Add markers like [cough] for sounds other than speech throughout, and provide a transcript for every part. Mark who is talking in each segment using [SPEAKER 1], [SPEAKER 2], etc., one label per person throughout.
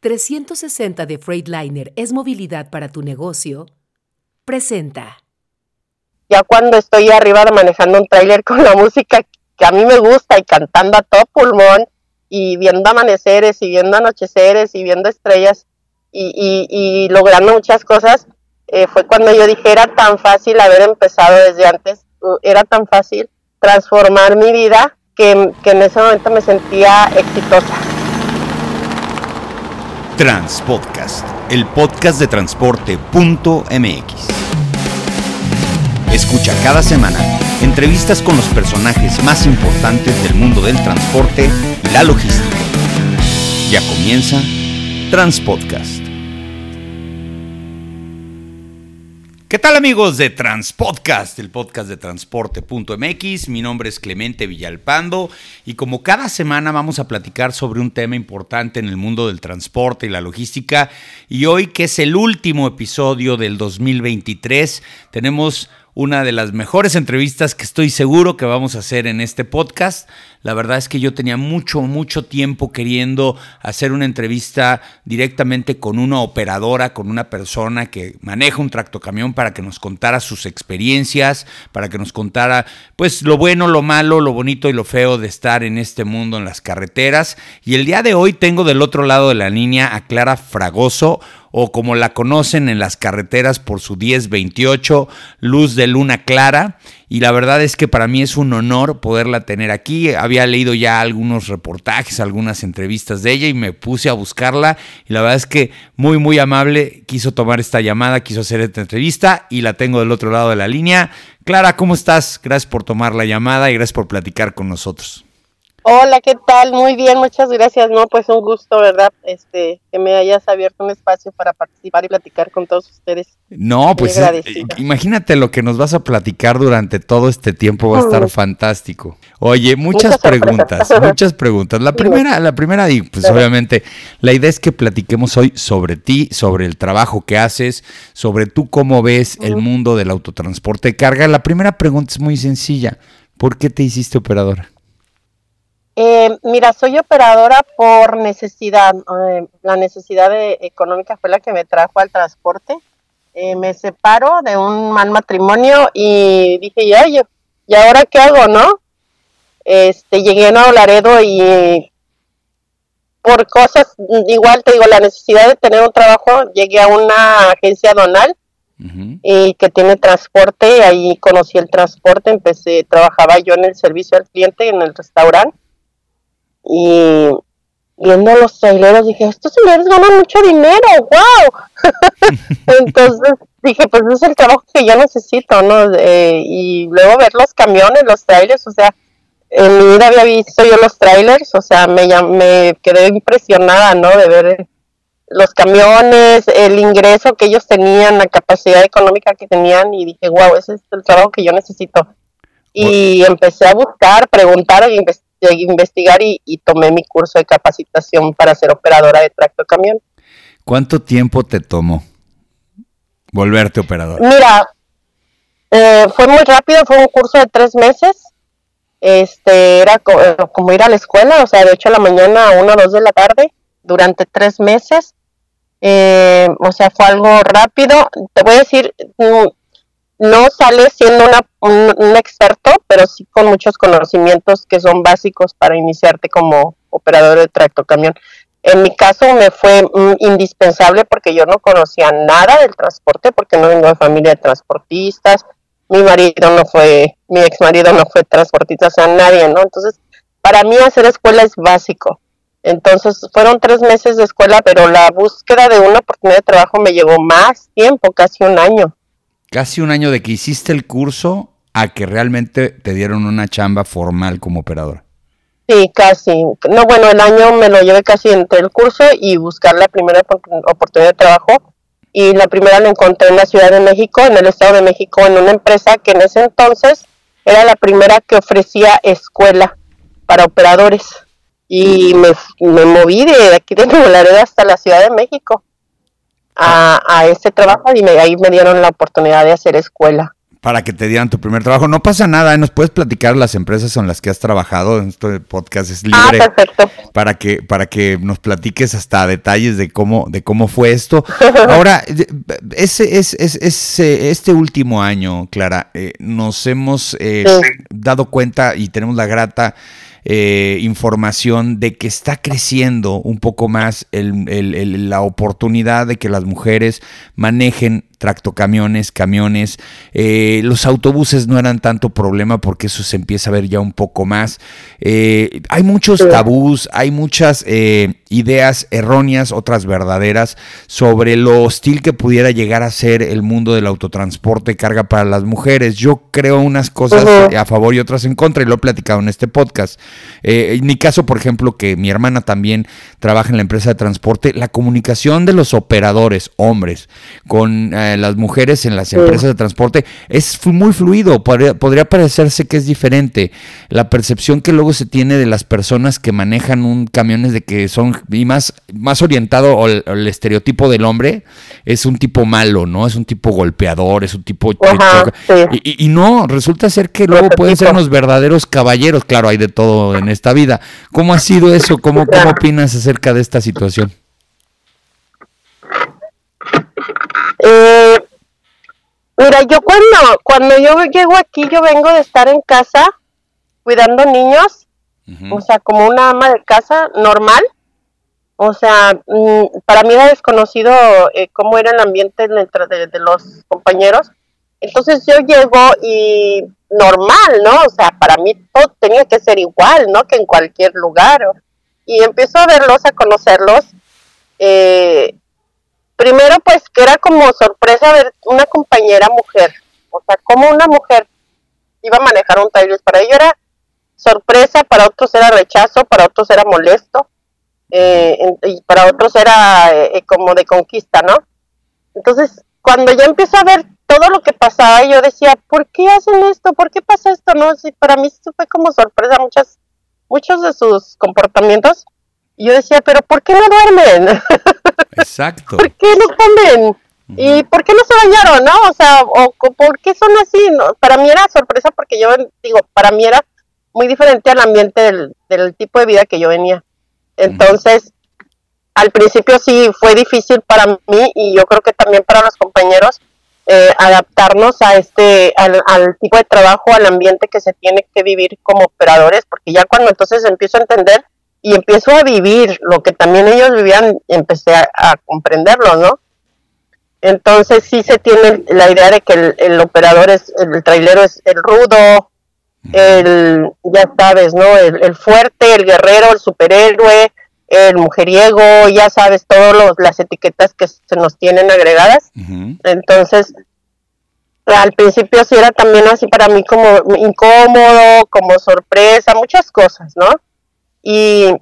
[SPEAKER 1] 360 de Freightliner es movilidad para tu negocio, presenta.
[SPEAKER 2] Ya cuando estoy arriba manejando un tráiler con la música que a mí me gusta y cantando a todo pulmón y viendo amaneceres y viendo anocheceres y viendo estrellas y, logrando muchas cosas, eh, fue cuando yo dije, era tan fácil haber empezado desde antes, era tan fácil transformar mi vida que en ese momento me sentía exitosa.
[SPEAKER 3] Transpodcast, el podcast de transporte.mx. Escucha cada semana entrevistas con los personajes más importantes del mundo del transporte y la logística. Ya comienza Transpodcast. ¿Qué tal amigos de Transpodcast, el podcast de transporte.mx? Mi nombre es Clemente Villalpando y como cada semana vamos a platicar sobre un tema importante en el mundo del transporte y la logística y hoy que es el último episodio del 2023 tenemos una de las mejores entrevistas que estoy seguro que vamos a hacer en este podcast. La verdad es que yo tenía mucho, mucho tiempo queriendo hacer una entrevista directamente con una operadora, con una persona que maneja un tractocamión para que nos contara sus experiencias, para que nos contara pues lo bueno, lo malo, lo bonito y lo feo de estar en este mundo en las carreteras. Y el día de hoy tengo del otro lado de la línea a Clara Fragoso, o como la conocen en las carreteras por su 1028, Luz de Luna Clara. Y la verdad es que para mí es un honor poderla tener aquí. Había leído ya algunos reportajes, algunas entrevistas de ella y me puse a buscarla. Y la verdad es que muy, muy amable quiso tomar esta llamada, quiso hacer esta entrevista y la tengo del otro lado de la línea. Clara, ¿cómo estás? Gracias por tomar la llamada y gracias por platicar con nosotros.
[SPEAKER 2] Hola, ¿qué tal? Muy bien, muchas gracias. No, pues un gusto, ¿verdad? Este, que me hayas abierto un espacio para participar y platicar con todos ustedes.
[SPEAKER 3] No, pues eh, imagínate lo que nos vas a platicar durante todo este tiempo, va a estar fantástico. Oye, muchas, preguntas, muchas preguntas. La [laughs] primera, la primera, pues obviamente, la idea es que platiquemos hoy sobre ti, sobre el trabajo que haces, sobre tú cómo ves el mundo del autotransporte de carga. La primera pregunta es muy sencilla. ¿Por qué te hiciste operadora?
[SPEAKER 2] Eh, mira, soy operadora por necesidad. Eh, la necesidad económica fue la que me trajo al transporte. Eh, me separo de un mal matrimonio y dije, ya, yo, ¿y ahora qué hago, no? Este, llegué a Nuevo Laredo y por cosas, igual te digo, la necesidad de tener un trabajo, llegué a una agencia donal y que tiene transporte, ahí conocí el transporte, empecé, trabajaba yo en el servicio al cliente en el restaurante y viendo los traileros dije, estos señores ganan mucho dinero, wow. [laughs] Entonces dije, pues ese es el trabajo que yo necesito, ¿no? y luego ver los camiones, los trailers, o sea, en mi vida había visto yo los trailers, o sea, me, me quedé impresionada, ¿no? De ver los camiones, el ingreso que ellos tenían, la capacidad económica que tenían y dije, wow, ese es el trabajo que yo necesito. Y empecé a buscar, preguntar e investigar investigar y, tomé mi curso de capacitación para ser operadora de tracto camión.
[SPEAKER 3] ¿Cuánto tiempo te tomó volverte operadora?
[SPEAKER 2] Mira, eh, fue muy rápido, fue un curso de tres meses. Este era como, ir a la escuela, o sea, de 8 de la mañana a 1 o 2 de la tarde, durante tres meses. Eh, o sea, fue algo rápido. Te voy a decir, mm, no sales siendo un, experto, pero sí con muchos conocimientos que son básicos para iniciarte como operador de tractocamión. En mi caso me fue mm, indispensable porque yo no conocía nada del transporte, porque no vengo de familia de transportistas, mi marido no fue, mi ex marido no fue transportista, o sea, nadie, ¿no? Entonces, para mí hacer escuela es básico. Entonces, fueron tres meses de escuela, pero la búsqueda de una oportunidad de trabajo me llevó más tiempo, casi un año
[SPEAKER 3] casi un año de que hiciste el curso a que realmente te dieron una chamba formal como operadora.
[SPEAKER 2] Sí, casi. No, bueno, el año me lo llevé casi entre el curso y buscar la primera oportunidad de trabajo. Y la primera la encontré en la Ciudad de México, en el Estado de México, en una empresa que en ese entonces era la primera que ofrecía escuela para operadores. Y me, moví de aquí de [laughs] Nuevo Laredo hasta la Ciudad de México a, a este trabajo y me, ahí me dieron la oportunidad de hacer escuela.
[SPEAKER 3] para que te dieran tu primer trabajo. No pasa nada, ¿eh? nos puedes platicar las empresas en las que has trabajado. Este podcast es
[SPEAKER 2] Ah,
[SPEAKER 3] libre
[SPEAKER 2] perfecto.
[SPEAKER 3] para que para que nos platiques hasta detalles de cómo de cómo fue esto. [laughs] Ahora, ese es, es- es, eh, este último año, Clara, eh, nos hemos eh,
[SPEAKER 2] Sí.
[SPEAKER 3] dado cuenta y tenemos la grata eh, información de que está creciendo un poco más la oportunidad de que las mujeres manejen tractocamiones, camiones. Eh, los autobuses no eran tanto problema porque eso se empieza a ver ya un poco más. Eh, hay muchos tabús, hay muchas eh, ideas erróneas, otras verdaderas, sobre lo hostil que pudiera llegar a ser el mundo del autotransporte carga para las mujeres. Yo creo unas cosas a favor y otras en contra y lo he platicado en este podcast. Eh, en mi caso, por ejemplo, que mi hermana también trabaja en la empresa de transporte, la comunicación de los operadores, hombres, con eh, las mujeres en las empresas de transporte es muy fluido. Podría, podría parecerse que es diferente. La percepción que luego se tiene de las personas que manejan un camión es de que son, y más, más orientado al, al estereotipo del hombre, es un tipo malo, ¿no? Es un tipo golpeador, es un tipo...
[SPEAKER 2] Ajá, sí.
[SPEAKER 3] Y- y no, resulta ser que luego pueden ser unos verdaderos caballeros. Claro, hay de todo en esta vida. ¿Cómo ha sido eso? ¿Cómo, cómo opinas acerca de esta situación?
[SPEAKER 2] Eh, mira, yo cuando, cuando yo llego aquí, yo vengo de estar en casa cuidando niños, o sea, como una ama de casa normal. O sea, mm, para mí era desconocido eh, cómo era el ambiente dentro de, de los compañeros. Entonces yo llego y normal, ¿no? O sea, para mí todo tenía que ser igual, ¿no? Que en cualquier lugar. Y empiezo a verlos, a conocerlos. Eh, primero, pues que era como sorpresa ver una compañera mujer. O sea, como una mujer iba a manejar un trailer. Para ella era sorpresa, para otros era rechazo, para otros era molesto. eh, y para otros era eh, eh, como de conquista, ¿no? Entonces, cuando yo empiezo a ver todo lo que pasaba, yo decía, ¿por qué hacen esto? ¿Por qué pasa esto? No, sí, para mí eso fue como sorpresa muchas, muchos de sus comportamientos. Y yo decía, ¿pero por qué no duermen? [laughs]
[SPEAKER 3] Exacto.
[SPEAKER 2] ¿Por qué no comen? ¿Y por qué no se bañaron, no? O sea, o, ¿por qué son así? No, para mí era sorpresa porque yo, digo, para mí era muy diferente al ambiente del, del tipo de vida que yo venía. Entonces, al principio sí fue difícil para mí y yo creo que también para los compañeros eh, adaptarnos a este, al, al tipo de trabajo, al ambiente que se tiene que vivir como operadores, porque ya cuando entonces empiezo a entender y empiezo a vivir lo que también ellos vivían, empecé a, a comprenderlo, ¿no? Entonces sí se tiene la idea de que el, el operador es, el trailero es el rudo, el, ya sabes, ¿no? El, el fuerte, el guerrero, el superhéroe, el mujeriego, ya sabes, todas las etiquetas que se nos tienen agregadas. Entonces, al principio sí era también así para mí como incómodo, como sorpresa, muchas cosas, ¿no? Y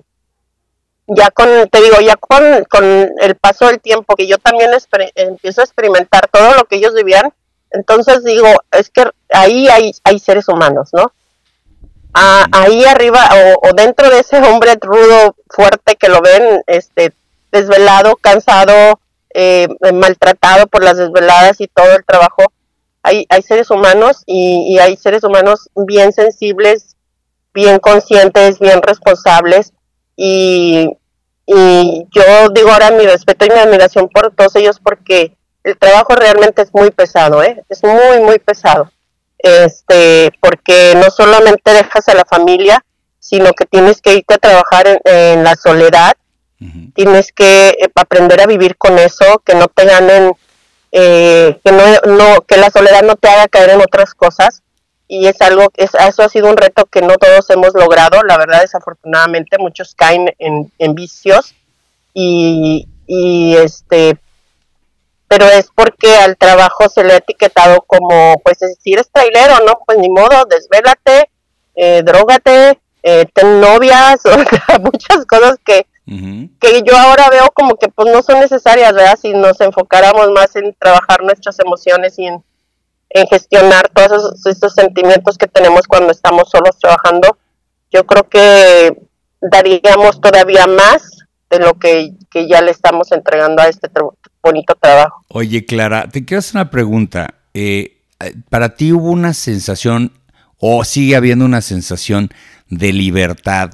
[SPEAKER 2] ya con, te digo, ya con, con el paso del tiempo, que yo también empiezo a experimentar todo lo que ellos vivían, entonces digo, es que ahí hay, hay seres humanos, ¿no? Ah, ahí arriba o, o dentro de ese hombre rudo, fuerte que lo ven, este, desvelado, cansado, eh, maltratado por las desveladas y todo el trabajo, hay, hay seres humanos y, y hay seres humanos bien sensibles, bien conscientes, bien responsables y, y yo digo ahora mi respeto y mi admiración por todos ellos porque el trabajo realmente es muy pesado, ¿eh? es muy, muy pesado. Este, porque no solamente dejas a la familia, sino que tienes que irte a trabajar en, en la soledad, tienes que eh, aprender a vivir con eso, que no te ganen, eh, que no, no, que la soledad no te haga caer en otras cosas. Y es algo, es, eso ha sido un reto que no todos hemos logrado. La verdad, desafortunadamente, muchos caen en, en vicios y, y este, pero es porque al trabajo se le ha etiquetado como, pues si eres trailero, ¿no? Pues ni modo, desvélate, eh, drógate, eh, ten novias, [laughs] o sea, muchas cosas que, que yo ahora veo como que pues no son necesarias, ¿verdad? Si nos enfocáramos más en trabajar nuestras emociones y en, gestionar todos esos, sentimientos que tenemos cuando estamos solos trabajando, yo creo que daríamos todavía más de lo que, ya le estamos entregando a este bonito trabajo.
[SPEAKER 3] Oye, Clara, te quiero hacer una pregunta. Eh, para ti hubo una sensación o sigue habiendo una sensación de libertad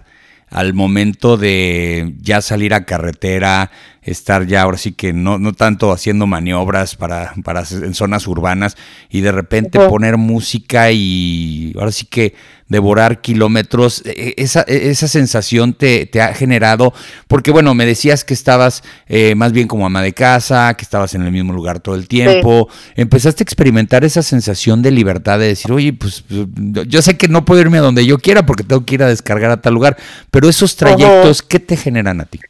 [SPEAKER 3] al momento de ya salir a carretera, estar ya ahora sí que no, no tanto haciendo maniobras para, para en zonas urbanas y de repente poner música y ahora sí que devorar kilómetros, e, e, esa, e, esa sensación te, te, ha generado, porque bueno, me decías que estabas eh, más bien como ama de casa, que estabas en el mismo lugar todo el tiempo, empezaste a experimentar esa sensación de libertad de decir, oye, pues yo sé que no puedo irme a donde yo quiera porque tengo que ir a descargar a tal lugar, pero esos trayectos, ¿qué te generan a ti?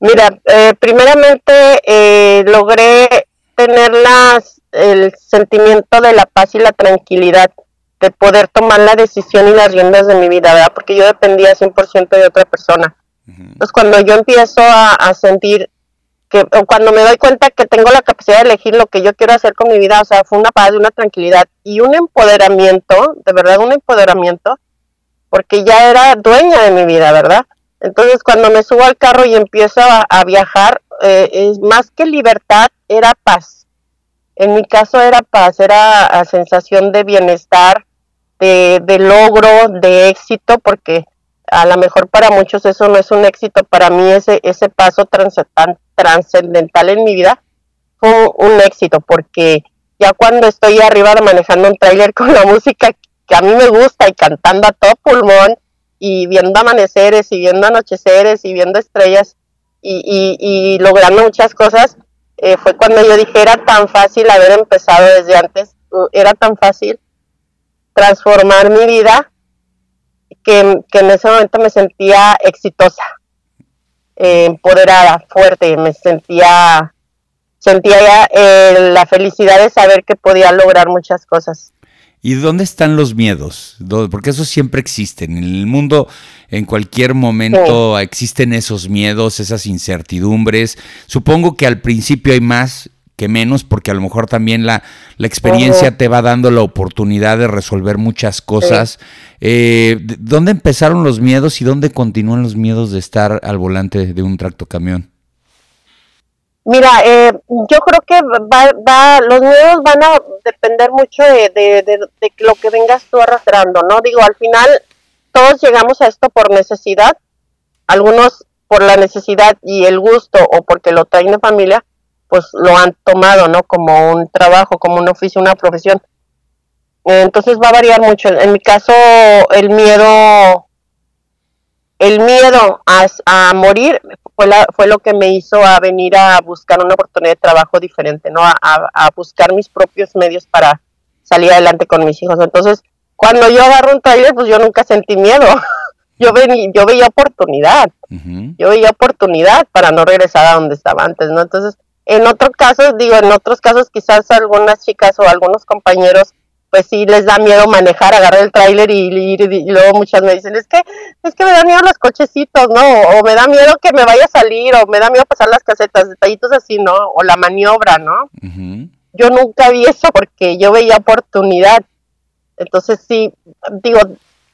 [SPEAKER 2] Mira, eh, primeramente eh, logré tener las, el sentimiento de la paz y la tranquilidad de poder tomar la decisión y las riendas de mi vida, ¿verdad? Porque yo dependía 100% de otra persona. Entonces, cuando yo empiezo a, sentir que, o cuando me doy cuenta que tengo la capacidad de elegir lo que yo quiero hacer con mi vida, o sea, fue una paz, una tranquilidad y un empoderamiento, de verdad, un empoderamiento, porque ya era dueña de mi vida, ¿verdad? Entonces, cuando me subo al carro y empiezo a, viajar, eh, es más que libertad, era paz. En mi caso era paz, era sensación de bienestar, de, de, logro, de éxito, porque a lo mejor para muchos eso no es un éxito, para mí ese, ese paso trascendental en mi vida fue un éxito, porque ya cuando estoy arriba manejando un tráiler con la [laughs] música que a mí me gusta y cantando a todo pulmón, y viendo amaneceres y viendo anocheceres y viendo estrellas y, y, logrando muchas cosas, eh, fue cuando yo dije, era tan fácil haber empezado desde antes, era tan fácil transformar mi vida que, en ese momento me sentía exitosa, eh, empoderada, fuerte, me sentía, sentía ya, eh, la felicidad de saber que podía lograr muchas cosas.
[SPEAKER 3] ¿Y dónde están los miedos? Porque esos siempre existen. En el mundo, en cualquier momento, existen esos miedos, esas incertidumbres. Supongo que al principio hay más que menos, porque a lo mejor también la, la experiencia te va dando la oportunidad de resolver muchas cosas. Eh, ¿Dónde empezaron los miedos y dónde continúan los miedos de estar al volante de un tractocamión?
[SPEAKER 2] Mira, eh, yo creo que va, los miedos van a depender mucho de, lo que vengas tú arrastrando, ¿no? Digo, al final todos llegamos a esto por necesidad, algunos por la necesidad y el gusto o porque lo traen de familia, pues lo han tomado, ¿no? Como un trabajo, como un oficio, una profesión. Entonces va a variar mucho. En mi caso, el miedo, el miedo a, a morir fue, lo que me hizo a venir a buscar una oportunidad de trabajo diferente, ¿no? A, buscar mis propios medios para salir adelante con mis hijos. Entonces, cuando yo agarro un trailer, pues yo nunca sentí miedo. [laughs] yo, yo veía oportunidad. Yo veía oportunidad para no regresar a donde estaba antes, ¿no? Entonces, en otros casos, digo, en otros casos quizás algunas chicas o algunos compañeros pues sí les da miedo manejar, agarrar el tráiler y, y, luego muchas me dicen, es que, es que me da miedo los cochecitos, ¿no? O me da miedo que me vaya a salir, o me da miedo pasar las casetas, detallitos así, ¿no? O la maniobra, ¿no? Yo nunca vi eso porque yo veía oportunidad. Entonces sí, digo,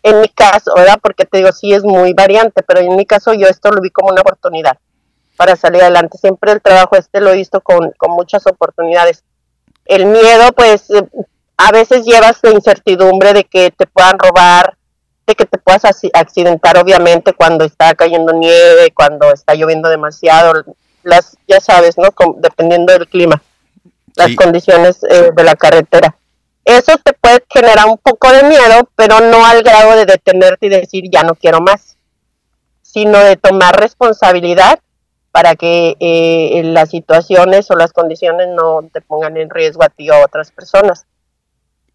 [SPEAKER 2] en mi caso, ¿verdad? Porque te digo, sí es muy variante, pero en mi caso yo esto lo vi como una oportunidad para salir adelante. Siempre el trabajo este lo he visto con, con muchas oportunidades. El miedo, pues, a veces llevas la incertidumbre de que te puedan robar, de que te puedas accidentar obviamente cuando está cayendo nieve, cuando está lloviendo demasiado, las ya sabes, ¿no? dependiendo del clima, las condiciones eh, de la carretera. Eso te puede generar un poco de miedo, pero no al grado de detenerte y decir ya no quiero más, sino de tomar responsabilidad para que eh, las situaciones o las condiciones no te pongan en riesgo a ti o a otras personas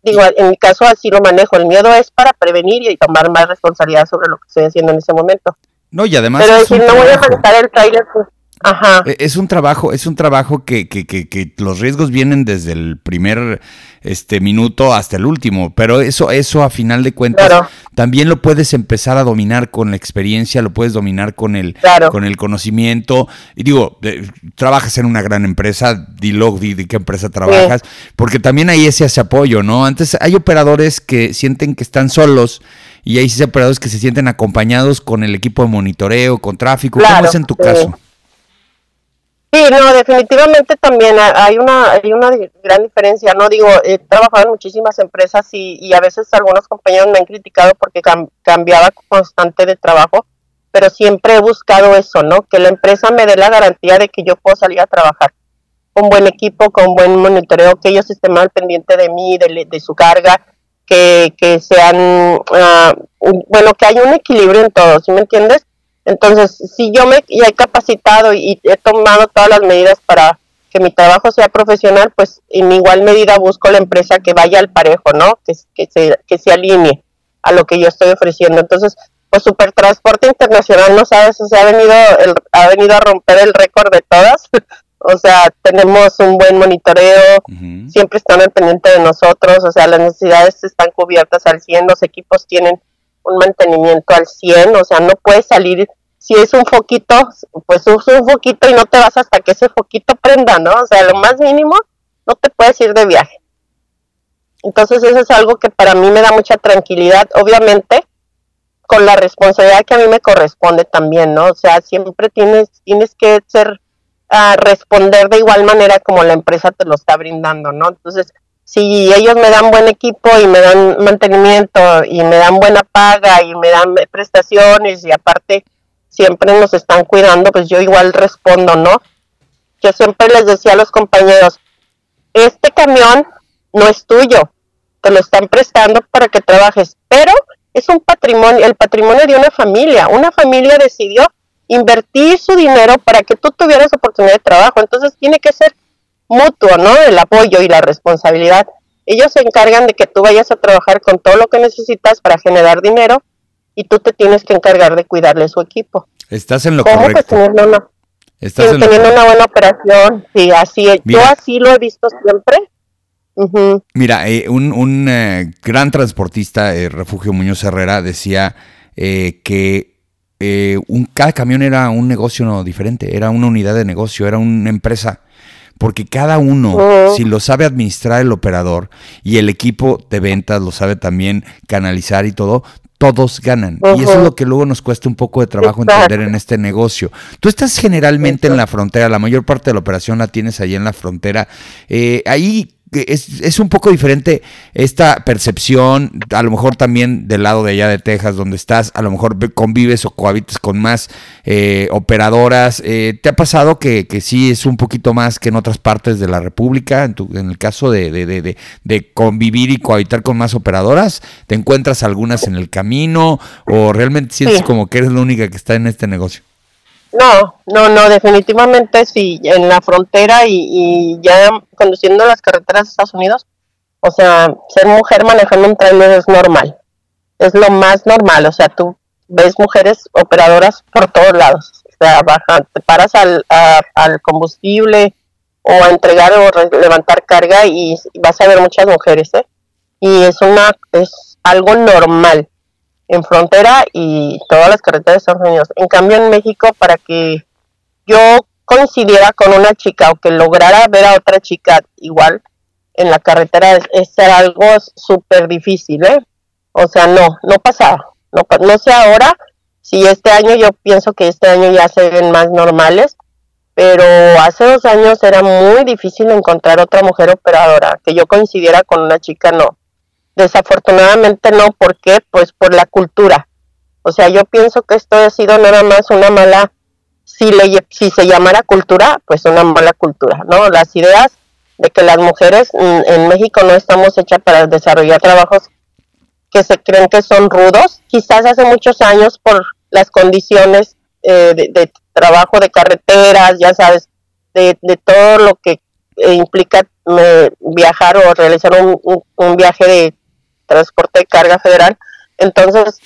[SPEAKER 2] digo, en mi caso así lo manejo. El miedo es para prevenir y tomar más responsabilidad sobre lo que estoy haciendo en ese momento.
[SPEAKER 3] No, y además.
[SPEAKER 2] Pero decir, no voy a manejar el trailer, pues, Ajá.
[SPEAKER 3] E, es un trabajo, es un trabajo que, que, que, que, los riesgos vienen desde el primer este minuto hasta el último, pero eso, eso a final de cuentas también lo puedes empezar a dominar con la experiencia, lo puedes dominar con el, con el conocimiento. Y digo, trabajas en una gran empresa, dilo, di, de qué empresa trabajas, porque también ese, ese apoyo, ¿no? Antes hay operadores que sienten que están solos y hay operadores que se sienten acompañados con el equipo de monitoreo, con tráfico. ¿Cómo es en tu caso?
[SPEAKER 2] Sí, no, definitivamente también hay una, hay una gran diferencia, ¿no? Digo, he trabajado en muchísimas empresas y, y a veces algunos compañeros me han criticado porque cambiaba constante de trabajo, pero siempre he buscado eso, ¿no? Que la empresa me dé la garantía de que yo puedo salir a trabajar con buen equipo, con buen monitoreo, que ellos estén mal pendiente de mí, de, de su carga, que, que sean, uh, bueno, que haya un equilibrio en todo, ¿sí me entiendes? Entonces, si yo me he capacitado y he tomado todas las medidas para que mi trabajo sea profesional, pues en igual medida busco la empresa que vaya al parejo, ¿no? Que, que, se, que se alinee a lo que yo estoy ofreciendo. Entonces, pues Supertransporte Internacional, no sabes, o sea, ha venido, el, ha venido a romper el récord de todas. [laughs] o sea, tenemos un buen monitoreo, siempre están al pendiente de nosotros, o sea, las necesidades están cubiertas al 100, los equipos tienen un mantenimiento al 100, o sea, no puedes salir, si es un foquito, pues usa un foquito y no te vas hasta que ese foquito prenda, ¿no? O sea, lo más mínimo, no te puedes ir de viaje. Entonces eso es algo que para mí me da mucha tranquilidad, obviamente, con la responsabilidad que a mí me corresponde también, ¿no? O sea, siempre tienes, tienes que ser, a responder de igual manera como la empresa te lo está brindando, ¿no? Entonces, si ellos me dan buen equipo y me dan mantenimiento y me dan buena paga y me dan prestaciones y aparte siempre nos están cuidando, pues yo igual respondo, ¿no? Yo siempre les decía a los compañeros, este camión no es tuyo, te lo están prestando para que trabajes, pero es un patrimonio, el patrimonio de una familia. Una familia decidió invertir su dinero para que tú tuvieras oportunidad de trabajo, entonces tiene que ser mutuo, ¿no? El apoyo y la responsabilidad. Ellos se encargan de que tú vayas a trabajar con todo lo que necesitas para generar dinero y tú te tienes que encargar de cuidarle su equipo.
[SPEAKER 3] Estás en lo ¿Cómo correcto.
[SPEAKER 2] teniendo una, Estás teniendo una buena operación. Sí, así Yo así lo he visto siempre.
[SPEAKER 3] Mira, eh, un, un eh, gran transportista, eh, Refugio Muñoz Herrera, decía que un, cada camión era un negocio diferente, era una unidad de negocio, era una empresa porque cada uno, oh. si lo sabe administrar el operador y el equipo de ventas lo sabe también canalizar y todo, todos ganan. Y eso es lo que luego nos cuesta un poco de trabajo entender en este negocio. Tú estás generalmente en la frontera, la mayor parte de la operación la tienes ahí en la frontera. Eh, ahí es, es, un poco diferente esta percepción, a lo mejor también del lado de allá de Texas, donde estás, a lo mejor convives o cohabitas con más eh, operadoras. Eh, ¿Te ha pasado que, que, sí es un poquito más que en otras partes de la República? En, tu, en el caso de, de, de, de, convivir y cohabitar con más operadoras, ¿te encuentras algunas en el camino o realmente sientes como que eres la única que está en este negocio?
[SPEAKER 2] No, no, no, definitivamente sí, en la frontera y, ya conduciendo las carreteras de Estados Unidos, o sea, ser mujer manejando un trailer es normal, es lo más normal, o sea, tú ves mujeres operadoras por todos lados, o sea, baja, te paras al, al combustible o a entregar o levantar carga y vas a ver muchas mujeres, ¿eh? Y es una, es algo normal, en frontera y todas las carreteras de Unidos. En cambio, en México, para que yo coincidiera con una chica o que lograra ver a otra chica igual en la carretera es, ser algo súper difícil, ¿eh? O sea, no, no pasaba. No, no sé ahora si este año, yo pienso que este año ya se ven más normales, pero hace dos años era muy difícil encontrar otra mujer operadora, que yo coincidiera con una chica, no. Desafortunadamente no, ¿por qué? Pues por la cultura. O sea, yo pienso que esto ha sido nada más una mala, si, le, si se llamara cultura, pues una mala cultura, ¿no? Las ideas de que las mujeres en México no estamos hechas para desarrollar trabajos que se creen que son rudos, quizás hace muchos años por las condiciones eh, de, trabajo de carreteras, ya sabes, de, de todo lo que implica eh, viajar o realizar un viaje de transporte de carga federal. Entonces,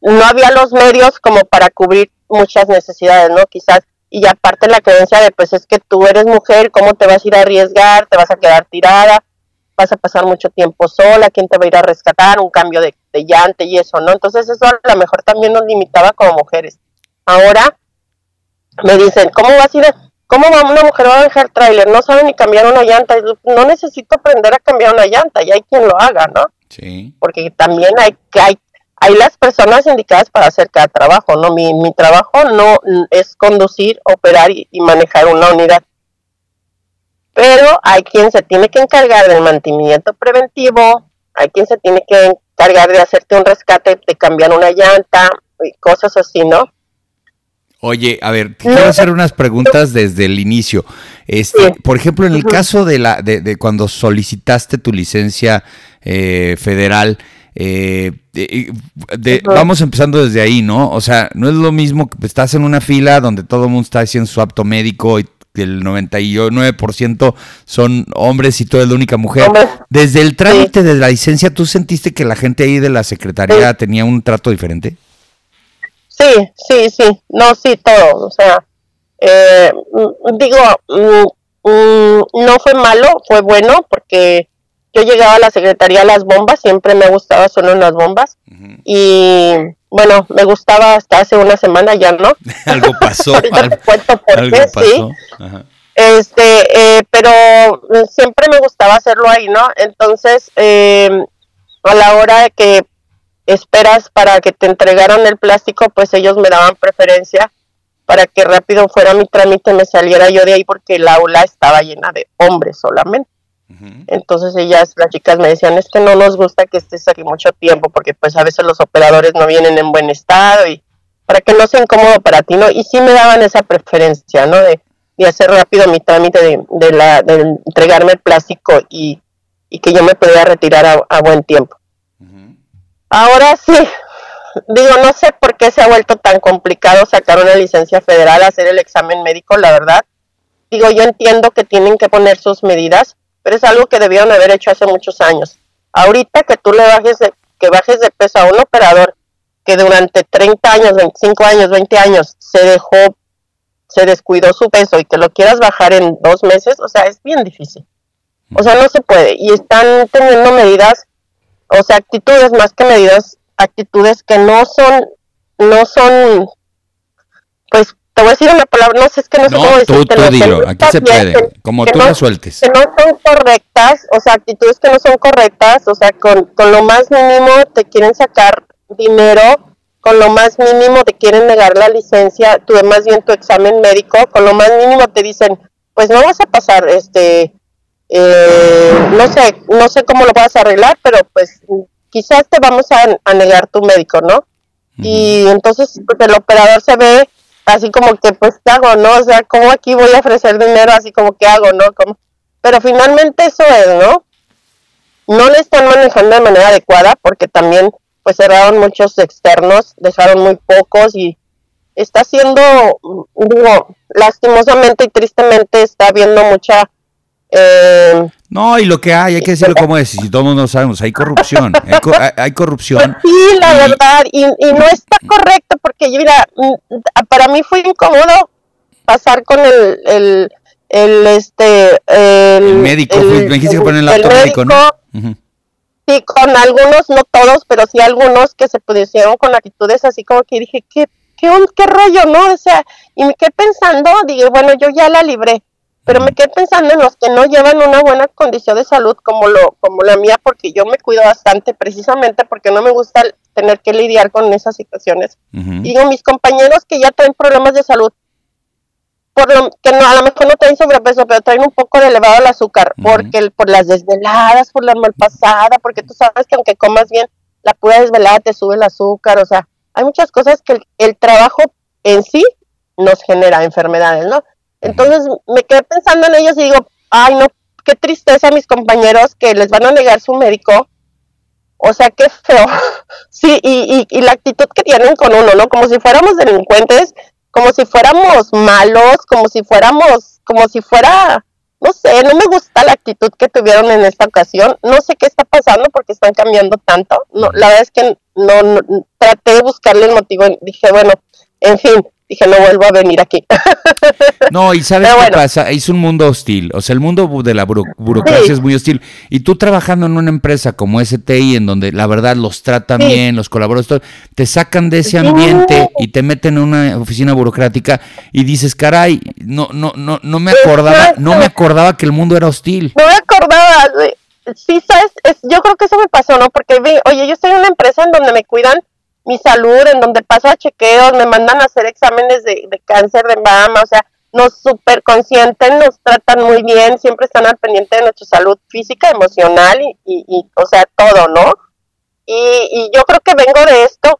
[SPEAKER 2] no había los medios como para cubrir muchas necesidades, ¿no? Quizás, y aparte la creencia de, pues es que tú eres mujer, ¿cómo te vas a ir a arriesgar? ¿Te vas a quedar tirada? ¿Vas a pasar mucho tiempo sola? ¿Quién te va a ir a rescatar? Un cambio de, de llante y eso, ¿no? Entonces eso a lo mejor también nos limitaba como mujeres. Ahora me dicen, ¿cómo vas a ir? ¿Cómo va una mujer va a dejar tráiler? No sabe ni cambiar una llanta. No necesito aprender a cambiar una llanta, y hay quien lo haga, ¿no?
[SPEAKER 3] Sí.
[SPEAKER 2] Porque también hay, hay, hay las personas indicadas para hacer cada trabajo, ¿no? Mi, mi trabajo no es conducir, operar y, manejar una unidad. Pero hay quien se tiene que encargar del mantenimiento preventivo, hay quien se tiene que encargar de hacerte un rescate, de cambiar una llanta y cosas así, ¿no?
[SPEAKER 3] Oye, a ver, quiero hacer unas preguntas desde el inicio. Este, Por ejemplo, en el caso de la de, de, cuando solicitaste tu licencia eh, federal, eh, vamos empezando desde ahí, ¿no? O sea, no es lo mismo que estás en una fila donde todo el mundo está haciendo su apto médico y el 99% son hombres y tú eres la única mujer. Desde el trámite de la licencia, ¿tú sentiste que la gente ahí de la secretaría tenía un trato diferente?
[SPEAKER 2] Sí, sí, sí, no, sí, todo, o sea, eh, mm, digo, mm, mm, no fue malo, fue bueno, porque yo llegaba a la secretaría a las bombas, siempre me gustaba solo en las bombas, y bueno, me gustaba hasta hace una semana, ya no. [laughs]
[SPEAKER 3] algo pasó.
[SPEAKER 2] algo, pasó. sí. Este, eh, pero siempre me gustaba hacerlo ahí, ¿no? Entonces, eh, a la hora de que esperas para que te entregaran el plástico, pues ellos me daban preferencia para que rápido fuera mi trámite, me saliera yo de ahí porque el aula estaba llena de hombres solamente. Entonces ellas, las chicas me decían, es que no nos gusta que estés aquí mucho tiempo porque pues a veces los operadores no vienen en buen estado y para que no sea incómodo para ti, ¿no? Y sí me daban esa preferencia, ¿no? De, hacer rápido mi trámite de, la, de entregarme el plástico y, que yo me pudiera retirar a buen tiempo. Ahora sí, digo, no sé por qué se ha vuelto tan complicado sacar una licencia federal, hacer el examen médico, la verdad. Digo, yo entiendo que tienen que poner sus medidas, pero es algo que debieron haber hecho hace muchos años. Ahorita que tú le bajes de, que bajes de peso a un operador que durante 30 años, 25 años, 20 años se dejó, se descuidó su peso y que lo quieras bajar en dos meses, o sea, es bien difícil. O sea, no se puede. Y están teniendo medidas o sea, actitudes más que medidas, actitudes que no son, no son, pues te voy a decir una palabra, no sé, es que no, sé cómo
[SPEAKER 3] decirte. Tú, tú dilo, aquí se puede, como tú no, sueltes.
[SPEAKER 2] Que no son correctas, o sea, actitudes que no son correctas, o sea, con, con lo más mínimo te quieren sacar dinero, con lo más mínimo te quieren negar la licencia, tú más bien tu examen médico, con lo más mínimo te dicen, pues no vas a pasar este eh, no sé, no sé cómo lo vas a arreglar, pero pues quizás te vamos a, negar tu médico, ¿no? Y entonces pues, el operador se ve así como que, pues, ¿qué hago, no? O sea, ¿cómo aquí voy a ofrecer dinero así como que hago, no? como Pero finalmente eso es, ¿no? No le están manejando de manera adecuada porque también, pues, cerraron muchos externos, dejaron muy pocos y está siendo, digo, lastimosamente y tristemente está habiendo mucha
[SPEAKER 3] eh, no, y lo que hay, hay que decirlo como es, si todos no sabemos, hay corrupción, hay, corrupción.
[SPEAKER 2] Pues sí, la verdad, y, no está correcto, porque mira, mm, para mí fue incómodo pasar con el, el, el este,
[SPEAKER 3] el, médico, me dijiste que poner el, médico, ¿no?
[SPEAKER 2] Sí, con algunos, no todos, pero sí algunos que se pusieron con actitudes así como que dije, ¿qué, qué, qué rollo, no? O sea, y me quedé pensando, dije, bueno, yo ya la libré pero me quedé pensando en los que no llevan una buena condición de salud como lo como la mía porque yo me cuido bastante precisamente porque no me gusta tener que lidiar con esas situaciones. Digo mis compañeros que ya traen problemas de salud por lo que no, a lo mejor no traen sobrepeso pero traen un poco de elevado el azúcar porque por las desveladas por la pasada, porque tú sabes que aunque comas bien la pura desvelada te sube el azúcar o sea hay muchas cosas que el trabajo en sí nos genera enfermedades no entonces me quedé pensando en ellos y digo, ay no, qué tristeza a mis compañeros que les van a negar su médico. O sea, qué feo. [laughs] Sí, y, la actitud que tienen con uno, ¿no? Como si fuéramos delincuentes, como si fuéramos malos, como si fuéramos, como si fuera, no sé, no me gusta la actitud que tuvieron en esta ocasión. No sé qué está pasando porque están cambiando tanto. No, la verdad es que no traté de buscarle el motivo. Dije, bueno, en fin, dije, no vuelvo a venir aquí. [laughs]
[SPEAKER 3] No, y ¿sabes qué pasa? Es un mundo hostil, o sea, el mundo de la burocracia es muy hostil. Y tú trabajando en una empresa como STI, en donde la verdad los tratan bien, los colaboradores, te sacan de ese ambiente y te meten en una oficina burocrática y dices, caray, no, no, no, no me acordaba, no me acordaba que el mundo era hostil.
[SPEAKER 2] No me acordaba, sí, sabes, yo creo que eso me pasó, ¿no? Porque, oye, yo estoy en una empresa en donde me cuidan mi salud, en donde paso a chequeos, me mandan a hacer exámenes de, de cáncer de mama, o sea, nos super consienten, nos tratan muy bien, siempre están al pendiente de nuestra salud física, emocional y, y, o sea, todo, ¿no? Y, y, yo creo que vengo de esto,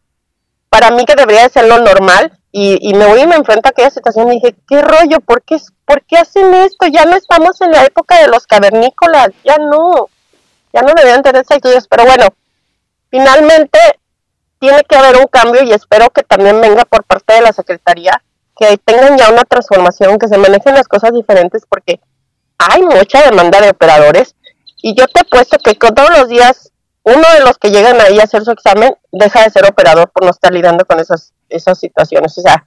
[SPEAKER 2] para mí que debería de ser lo normal, y, y me voy y me enfrento a aquella situación y dije, ¿qué rollo? ¿Por qué, ¿Por qué hacen esto? Ya no estamos en la época de los cavernícolas, ya no, ya no deberían tener estudios, pero bueno, finalmente tiene que haber un cambio y espero que también venga por parte de la Secretaría que tengan ya una transformación, que se manejen las cosas diferentes, porque hay mucha demanda de operadores. Y yo te he puesto que con todos los días uno de los que llegan ahí a hacer su examen deja de ser operador por no estar lidiando con esas, esas situaciones. O sea,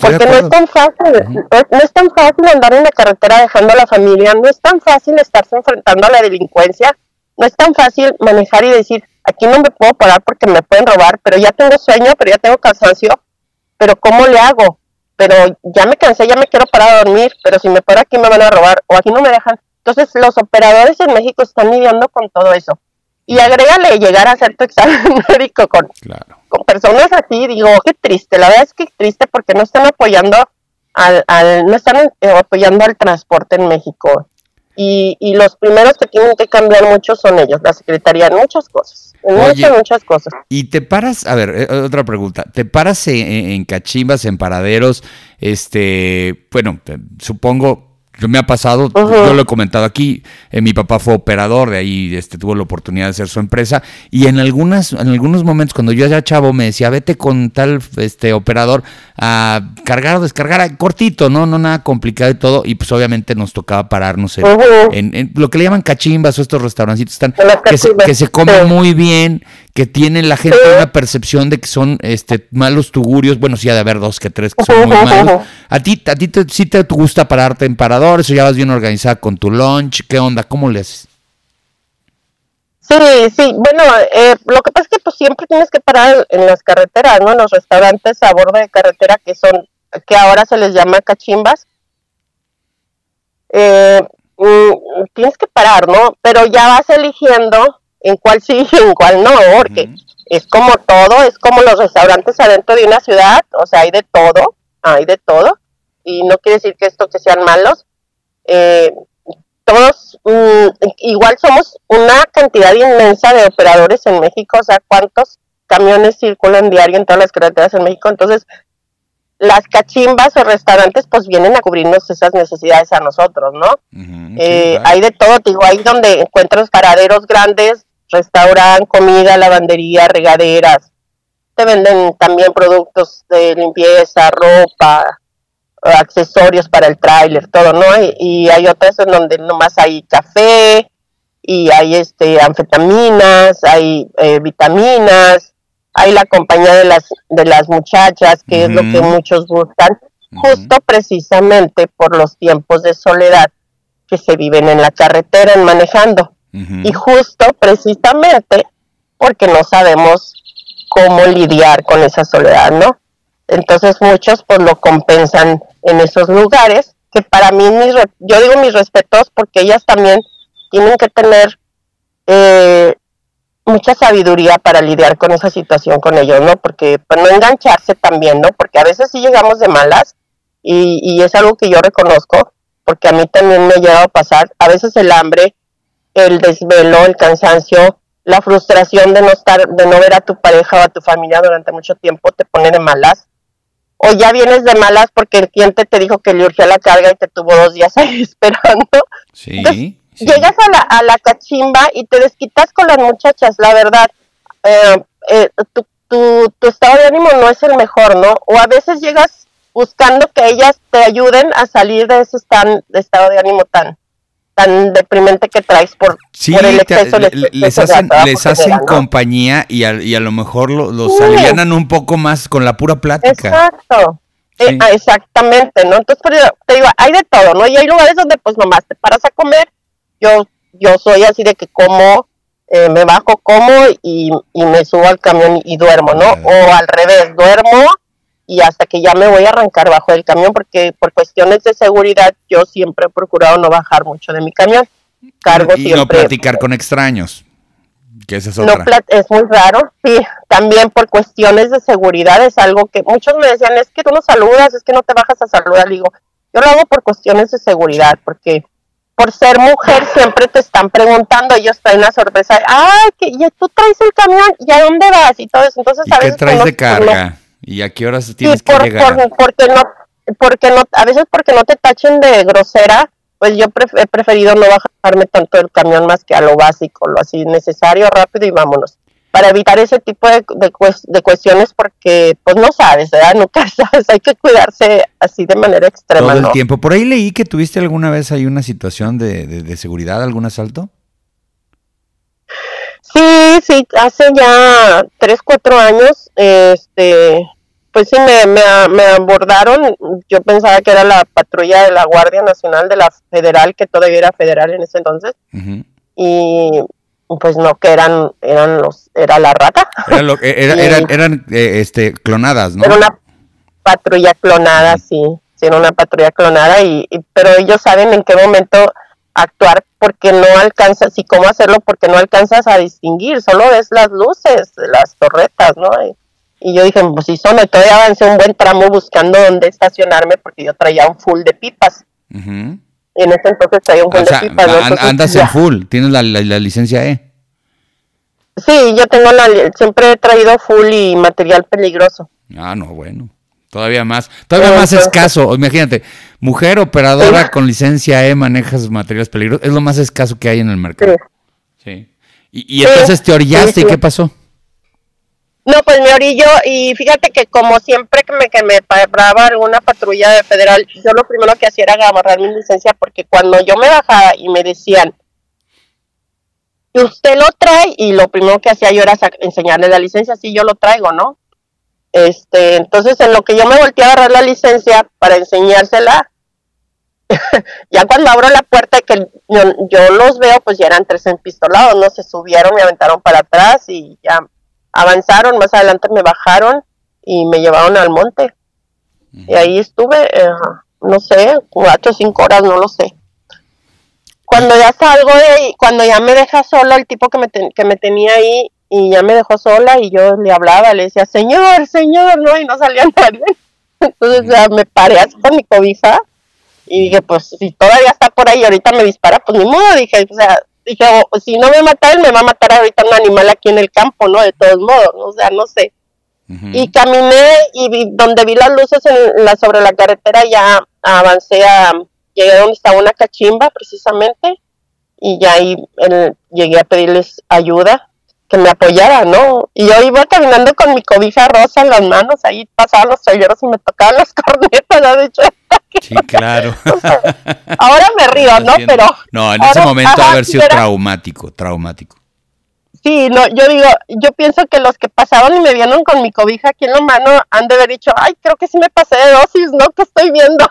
[SPEAKER 2] porque no es tan fácil, no es tan fácil andar en la carretera dejando a la familia, no es tan fácil estarse enfrentando a la delincuencia, no es tan fácil manejar y decir, aquí no me puedo parar porque me pueden robar, pero ya tengo sueño, pero ya tengo cansancio, pero ¿cómo le hago? pero ya me cansé, ya me quiero parar a dormir, pero si me paro aquí me van a robar o aquí no me dejan. Entonces los operadores en México están lidiando con todo eso. Y agrégale llegar a hacer tu examen [laughs] médico con, con personas así, digo, qué triste, la verdad es que triste porque no están apoyando al, al no están eh, apoyando al transporte en México. Y, y los primeros que tienen que cambiar mucho son ellos, la Secretaría, en muchas cosas, en muchas, muchas cosas.
[SPEAKER 3] Y te paras, a ver, eh, otra pregunta, te paras en, cachimbas, en paraderos, este, bueno, supongo, me ha pasado, yo lo he comentado aquí, eh, mi papá fue operador, de ahí este, tuvo la oportunidad de hacer su empresa, y en algunas, en algunos momentos cuando yo ya chavo me decía, vete con tal este operador a cargar o descargar, cortito, no, no nada complicado y todo, y pues obviamente nos tocaba pararnos en, lo que le llaman cachimbas o estos restaurancitos están, que se, que se comen muy bien, que tienen la gente una percepción de que son este malos tugurios, bueno, sí ha de haber dos que tres que son muy [laughs] malos. ¿A ti, a ti te, sí te gusta pararte en paradores o ya vas bien organizada con tu lunch? ¿Qué onda? ¿Cómo le haces?
[SPEAKER 2] Sí, sí, bueno, eh, lo que pasa es que pues siempre tienes que parar en las carreteras, ¿no? En los restaurantes a bordo de carretera que son, que ahora se les llama cachimbas. Eh, mm, tienes que parar, ¿no? Pero ya vas eligiendo en cuál sí y en cuál no, porque es como todo, es como los restaurantes adentro de una ciudad, o sea, hay de todo, hay de todo, y no quiere decir que esto que sean malos. Eh, todos, mm, igual somos una cantidad inmensa de operadores en México, o sea, cuántos camiones circulan diario en todas las carreteras en México, entonces las cachimbas o restaurantes pues vienen a cubrirnos esas necesidades a nosotros, ¿no? Eh, hay de todo, digo, ahí donde encuentras paraderos grandes restaurante, comida, lavandería, regaderas. Te venden también productos de limpieza, ropa, accesorios para el tráiler, todo, ¿no? Y, hay otras en donde nomás hay café y hay este anfetaminas, hay eh, vitaminas, hay la compañía de las de las muchachas, que es lo que muchos buscan, justo precisamente por los tiempos de soledad que se viven en la carretera en manejando. Y justo precisamente porque no sabemos cómo lidiar con esa soledad, ¿no? Entonces muchos pues lo compensan en esos lugares, que para mí, mis, yo digo mis respetos porque ellas también tienen que tener eh, mucha sabiduría para lidiar con esa situación con ellos, ¿no? Porque pues, no engancharse también, ¿no? Porque a veces sí llegamos de malas y, y es algo que yo reconozco, porque a mí también me ha llegado a pasar, a veces el hambre, el desvelo, el cansancio, la frustración de no estar, de no ver a tu pareja o a tu familia durante mucho tiempo te pone de malas. O ya vienes de malas porque el cliente te dijo que le urgía la carga y te tuvo dos días ahí [laughs] esperando.
[SPEAKER 3] Sí.
[SPEAKER 2] Llegas a la, a la cachimba y te desquitas con las muchachas, la verdad. Eh, eh, tu, tu, tu estado de ánimo no es el mejor, ¿no? O a veces llegas buscando que ellas te ayuden a salir de ese estado de ánimo tan, tan deprimente que traes por, el exceso,
[SPEAKER 3] les hacen, les hacen compañía y a, y a, lo mejor los alivianan un poco más con la pura plática.
[SPEAKER 2] Exacto. Eh, ah, exactamente, ¿no? Entonces, te digo, hay de todo, ¿no? Y hay lugares donde pues nomás te paras a comer. Yo yo soy así de que como, eh, me bajo, como y, y me subo al camión y, duermo, ¿no? O al revés, duermo y hasta que ya me voy a arrancar bajo el camión porque por cuestiones de seguridad yo siempre he procurado no bajar mucho de mi camión. Cargo
[SPEAKER 3] y no platicar con extraños, que esa es otra.
[SPEAKER 2] es muy raro, sí, también por cuestiones de seguridad es algo que muchos me decían, es que tú no saludas, es que no te bajas a saludar. Digo, yo lo hago por cuestiones de seguridad, porque por ser mujer siempre te están preguntando, ellos traen la sorpresa, ay, que y tú traes el camión, ¿y a dónde vas? Y todo eso. Entonces,
[SPEAKER 3] ¿Y
[SPEAKER 2] a
[SPEAKER 3] qué
[SPEAKER 2] veces
[SPEAKER 3] traes
[SPEAKER 2] uno-
[SPEAKER 3] de
[SPEAKER 2] uno-
[SPEAKER 3] carga? ¿Y a qué horas tienes
[SPEAKER 2] sí, por,
[SPEAKER 3] que llegar?
[SPEAKER 2] por- porque no, porque no, a veces porque no te tachen de grosera, pues yo pref- he preferido no bajarme tanto del camión más que a lo básico, lo así necesario, rápido y vámonos. Para evitar ese tipo de, de, de cuestiones porque pues no sabes, ¿verdad? [laughs] Nunca sabes, hay que cuidarse así de manera extrema,
[SPEAKER 3] Todo el
[SPEAKER 2] ¿no?
[SPEAKER 3] tiempo. Por ahí leí que tuviste alguna vez ahí una situación de, de- de seguridad, algún asalto.
[SPEAKER 2] Sí, sí, hace ya tres, cuatro años, este, pues sí, me, me, me abordaron. Yo pensaba que era la patrulla de la Guardia Nacional de la Federal, que todavía era federal en ese entonces, y pues no, que eran, eran los, era la rata.
[SPEAKER 3] Era lo- era- [laughs]
[SPEAKER 2] Sí.
[SPEAKER 3] eran eran, eh, este, clonadas, ¿no?
[SPEAKER 2] Era una patrulla clonada, sí, sí, era una patrulla clonada, y, y- pero ellos saben en qué momento actuar porque no alcanzas y cómo hacerlo porque no alcanzas a distinguir, solo ves las luces, las torretas, ¿no? Y, y yo dije, pues sí son, y todavía avancé un buen tramo buscando dónde estacionarme porque yo traía un full de pipas. Y en ese entonces traía un full
[SPEAKER 3] O sea,
[SPEAKER 2] de pipas. ¿no?
[SPEAKER 3] an-
[SPEAKER 2] Entonces,
[SPEAKER 3] andas
[SPEAKER 2] ya.
[SPEAKER 3] en full, tienes la, la- la licencia E.
[SPEAKER 2] Sí, yo tengo la, siempre he traído full y material peligroso.
[SPEAKER 3] Ah, no, bueno. Todavía más, todavía más
[SPEAKER 2] entonces-
[SPEAKER 3] escaso. Imagínate, mujer operadora con licencia E manejas materiales peligrosos. Es lo más escaso que hay en el mercado.
[SPEAKER 2] Sí.
[SPEAKER 3] Sí. Y, y entonces te orillaste y qué pasó?
[SPEAKER 2] No, pues me orillo y fíjate que como siempre que me, que me paraba alguna patrulla de federal, yo lo primero que hacía era agarrar mi licencia porque cuando yo me bajaba y me decían, "¿Y usted lo trae y lo primero que hacía yo era enseñarle la licencia, sí, yo lo traigo, ¿no? Este, entonces en lo que yo me volteé a agarrar la licencia para enseñársela, [laughs] ya cuando abro la puerta y que yo, yo los veo, pues ya eran tres empistolados, ¿no? Se subieron, me aventaron para atrás y ya avanzaron, más adelante me bajaron y me llevaron al monte. Y ahí estuve, eh, no sé, cuatro o cinco horas, no lo sé. Cuando ya salgo de ahí, cuando ya me deja sola el tipo que me, ten- que me tenía ahí y ya me dejó sola y yo le hablaba, le decía, señor, señor, no, y no salía [laughs] nadie. Entonces ya me paré así con mi cobija y dije, pues si todavía está por ahí, ahorita me dispara, pues ni modo, dije, o sea, dije, o- si no me mata él, me va a matar ahorita un animal aquí en el campo, ¿no? De todos modos, o sea, no sé. Y caminé y vi, donde vi las luces en la, sobre la carretera ya avancé a, llegué a donde estaba una cachimba precisamente y ya ahí el- llegué a pedirles ayuda, que me apoyaran, ¿no? Y yo iba caminando con mi cobija rosa en las manos, ahí pasaban los traileros y me tocaban las [laughs] cornetas, ¿no? De hecho,
[SPEAKER 3] Sí, claro. [laughs]
[SPEAKER 2] ahora me río, ¿no?
[SPEAKER 3] Entiendo.
[SPEAKER 2] Pero
[SPEAKER 3] No, en ese momento
[SPEAKER 2] ajá,
[SPEAKER 3] haber sido
[SPEAKER 2] era-
[SPEAKER 3] traumático, traumático.
[SPEAKER 2] Sí, no, yo digo, yo pienso que los que pasaban y me vieron con mi cobija aquí en la mano han de haber dicho, ay, creo que sí me pasé de dosis, ¿no? Que estoy viendo.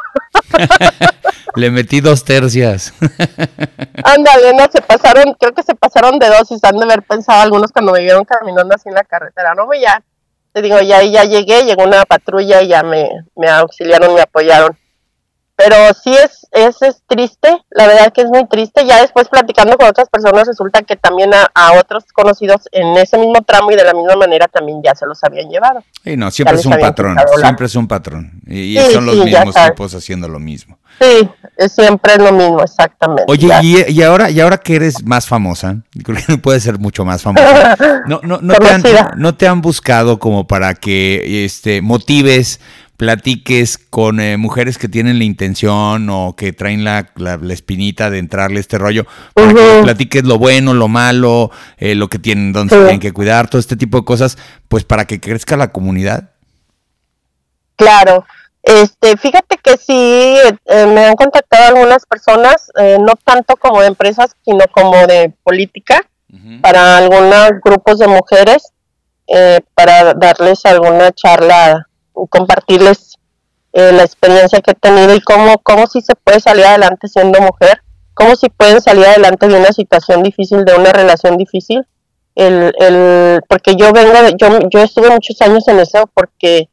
[SPEAKER 2] [laughs]
[SPEAKER 3] Le metí dos tercias. [laughs]
[SPEAKER 2] Ándale, no, se pasaron, creo que se pasaron de dosis, han de haber pensado algunos cuando me vieron caminando así en la carretera, no, pues ya, te digo, ya, ya llegué, llegó una patrulla y ya me, me auxiliaron, me apoyaron. Pero sí es, es, es triste, la verdad que es muy triste. Ya después platicando con otras personas resulta que también a, a otros conocidos en ese mismo tramo y de la misma manera también ya se los habían llevado.
[SPEAKER 3] Sí, no, siempre
[SPEAKER 2] Ya
[SPEAKER 3] es un patrón, siempre es un patrón. Y, y
[SPEAKER 2] Sí,
[SPEAKER 3] son los
[SPEAKER 2] sí,
[SPEAKER 3] mismos tipos haciendo lo mismo.
[SPEAKER 2] Sí, es siempre lo mismo, exactamente.
[SPEAKER 3] Oye, y, y ahora, y ahora que eres más famosa, [laughs] creo que puede ser mucho más famosa. [laughs] No, no, no, te han, no te han buscado como para que este, motives, platiques con eh, mujeres que tienen la intención o que traen la, la- la espinita de entrarle este rollo, para que platiques lo bueno, lo malo, eh, lo que tienen, dónde se tienen que cuidar, todo este tipo de cosas, pues para que crezca la comunidad.
[SPEAKER 2] Claro. Este, fíjate que sí, eh, me han contactado algunas personas, eh, no tanto como de empresas, sino como de política, para algunos grupos de mujeres, para darles alguna charla, compartirles eh, la experiencia que he tenido y cómo, cómo sí se puede salir adelante siendo mujer, cómo sí pueden salir adelante de una situación difícil, de una relación difícil. El, el, porque yo vengo, yo, yo estuve muchos años en eso porque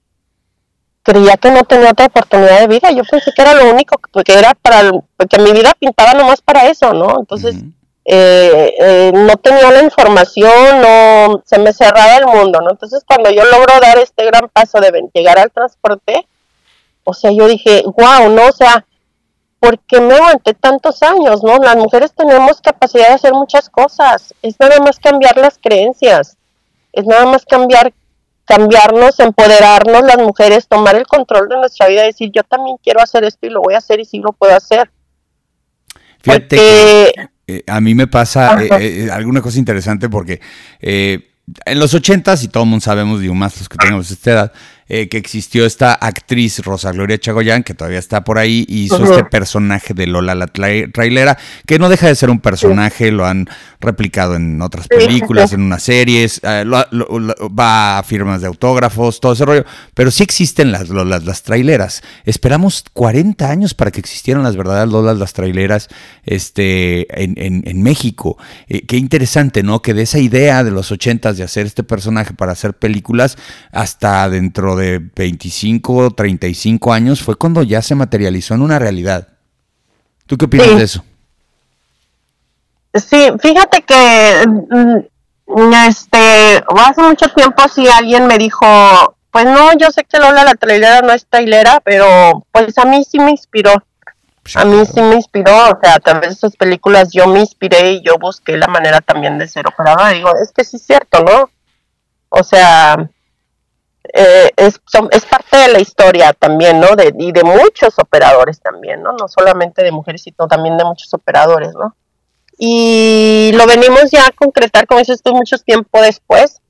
[SPEAKER 2] creía que no tenía otra oportunidad de vida. Yo pensé que era lo único, que- que era para, el- que mi vida pintaba nomás para eso, ¿no? Entonces. Eh, eh, no tenía la información, no, se me cerraba el mundo, ¿no? Entonces cuando yo logro dar este gran paso de llegar al transporte, o sea, yo dije, wow, ¿no? O sea, ¿por qué me aguanté tantos años, no? Las mujeres tenemos capacidad de hacer muchas cosas, es nada más cambiar las creencias, es nada más cambiar cambiarnos, empoderarnos las mujeres, tomar el control de nuestra vida, decir yo también quiero hacer esto y lo voy a hacer y sí lo puedo hacer.
[SPEAKER 3] Fíjate que eh, a mí me pasa eh, eh, alguna cosa interesante porque en los ochentas, y todo el mundo sabemos, digo más los que tenemos esta edad, eh, que existió esta actriz Rosa Gloria Chagoyán, que todavía está por ahí, y hizo este personaje de Lola la trailera, que no deja de ser un personaje, lo han replicado en otras películas, en unas series, eh, va a firmas de autógrafos, todo ese rollo, pero sí existen las Lolas las traileras. Esperamos 40 años para que existieran las verdaderas Lolas las traileras este, en, México. Eh, qué interesante, ¿no? Que de esa idea de los ochentas de hacer este personaje para hacer películas hasta dentro de de 25 o 35 años fue cuando ya se materializó en una realidad. ¿Tú qué opinas de eso?
[SPEAKER 2] Sí, fíjate que mm, este hace mucho tiempo si alguien me dijo, pues no, yo sé que Lola la trailera no es trailera, pero pues a mí sí me inspiró. a mí sí me inspiró, o sea, a través de esas películas yo me inspiré y yo busqué la manera también de ser operadora. Digo, es que sí es cierto, ¿no? O sea, eh, es, es parte de la historia también, ¿no? De, y de muchos operadores también, ¿no? No solamente de mujeres, sino también de muchos operadores, ¿no? Y lo venimos ya a concretar, con eso esto mucho tiempo después,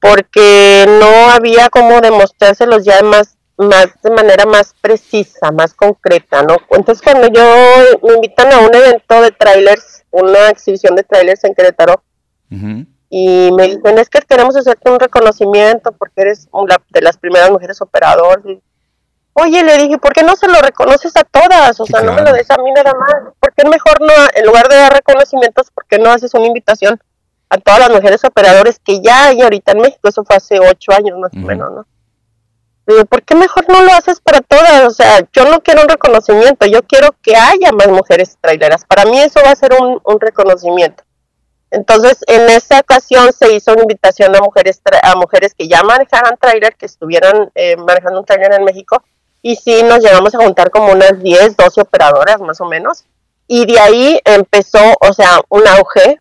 [SPEAKER 2] porque no había como demostrárselos ya más, más de manera más precisa, más concreta, ¿no? Entonces cuando yo me invitan a un evento de trailers, una exhibición de trailers en Querétaro, y me dicen, es que queremos hacerte un reconocimiento porque eres una de las primeras mujeres operadoras. Oye, le dije, ¿por qué no se lo reconoces a todas? O sea, no me lo des a mí nada más. ¿Por qué mejor no, en lugar de dar reconocimientos, por qué no haces una invitación a todas las mujeres operadoras que ya hay ahorita en México? Eso fue hace ocho años más o menos, ¿no? Digo, ¿por qué mejor no lo haces para todas? O sea, yo no quiero un reconocimiento, yo quiero que haya más mujeres traileras. Para mí eso va a ser un, un reconocimiento. Entonces, en esa ocasión se hizo una invitación a mujeres a mujeres que ya manejaran trailer, que estuvieran eh, manejando un trailer en México, y sí nos llegamos a juntar como unas 10, 12 operadoras más o menos, y de ahí empezó, o sea, un auge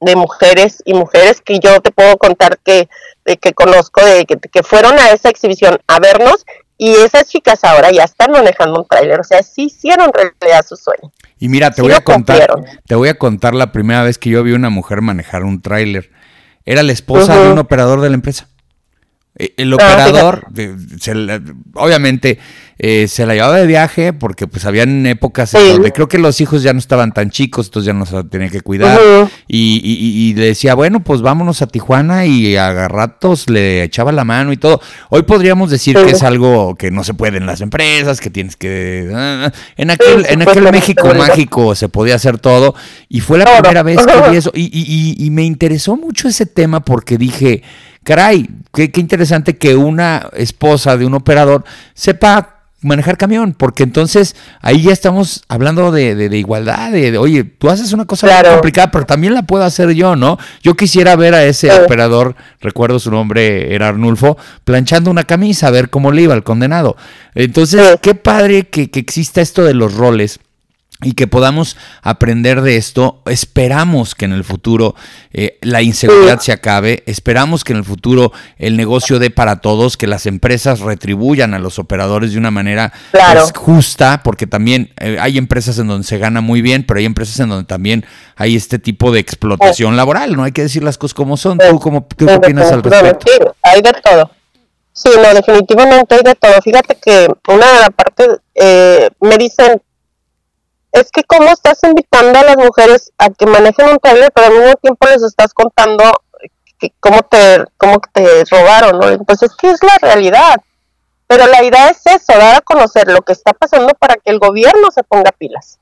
[SPEAKER 2] de mujeres y mujeres que yo te puedo contar que, que conozco, de, que, que fueron a esa exhibición a vernos y esas chicas ahora ya están manejando un tráiler, o sea, sí hicieron realidad su sueño.
[SPEAKER 3] Y mira, te voy a contar, te voy a contar la primera vez que yo vi una mujer manejar un tráiler. Era la esposa de un operador de la empresa. Eh, el ah, operador, obviamente, eh, se la llevaba de viaje porque pues habían épocas en donde creo que los hijos ya no estaban tan chicos, entonces ya no se tenía que cuidar. y, le decía, bueno, pues vámonos a Tijuana y a ratos le echaba la mano y todo. Hoy podríamos decir que es algo que no se puede en las empresas, que tienes que... Ah, en aquel, en aquel México mágico se podía hacer todo y fue la primera vez que vi eso. y me interesó mucho ese tema porque dije caray, qué, interesante que una esposa de un operador sepa manejar camión, porque entonces ahí ya estamos hablando de, igualdad, de, oye, tú haces una cosa complicada, pero también la puedo hacer yo, ¿no? Yo quisiera ver a ese operador, recuerdo su nombre era Arnulfo, planchando una camisa, a ver cómo le iba al condenado. Entonces, qué padre que, que exista esto de los roles y que podamos aprender de esto. Esperamos que en el futuro eh, la inseguridad se acabe, esperamos que en el futuro el negocio dé para todos, que las empresas retribuyan a los operadores de una manera pues, justa, porque también eh, hay empresas en donde se gana muy bien, pero hay empresas en donde también hay este tipo de explotación laboral, no hay que decir las cosas como son. ¿Tú cómo, qué opinas al respecto?
[SPEAKER 2] hay de todo. Sí, no, definitivamente hay de todo. Fíjate que una de las partes, eh, me dicen es que cómo estás invitando a las mujeres a que manejen un trailer, pero al mismo tiempo les estás contando que cómo te cómo te robaron, ¿no? Entonces, ¿qué es la realidad? Pero la idea es eso, dar a conocer lo que está pasando para que el gobierno se ponga pilas.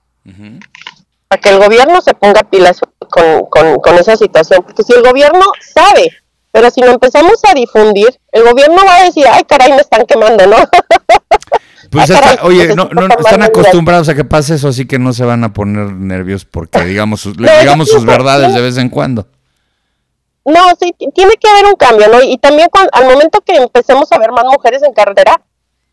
[SPEAKER 2] Para que el gobierno se ponga pilas con, con, con esa situación. Porque si el gobierno sabe, pero si no empezamos a difundir, el gobierno va a decir, ay, caray, me están quemando, ¿no? [laughs]
[SPEAKER 3] Pues
[SPEAKER 2] Ah,
[SPEAKER 3] está-
[SPEAKER 2] caray,
[SPEAKER 3] oye, no, no, están acostumbrados a que pase eso, así que no se van a poner nervios porque [laughs] digamos sus,
[SPEAKER 2] No,
[SPEAKER 3] digamos sus verdades de vez en cuando.
[SPEAKER 2] No, sí, ti- tiene que haber un cambio, ¿no? Y también al momento que empecemos a ver más mujeres en carretera,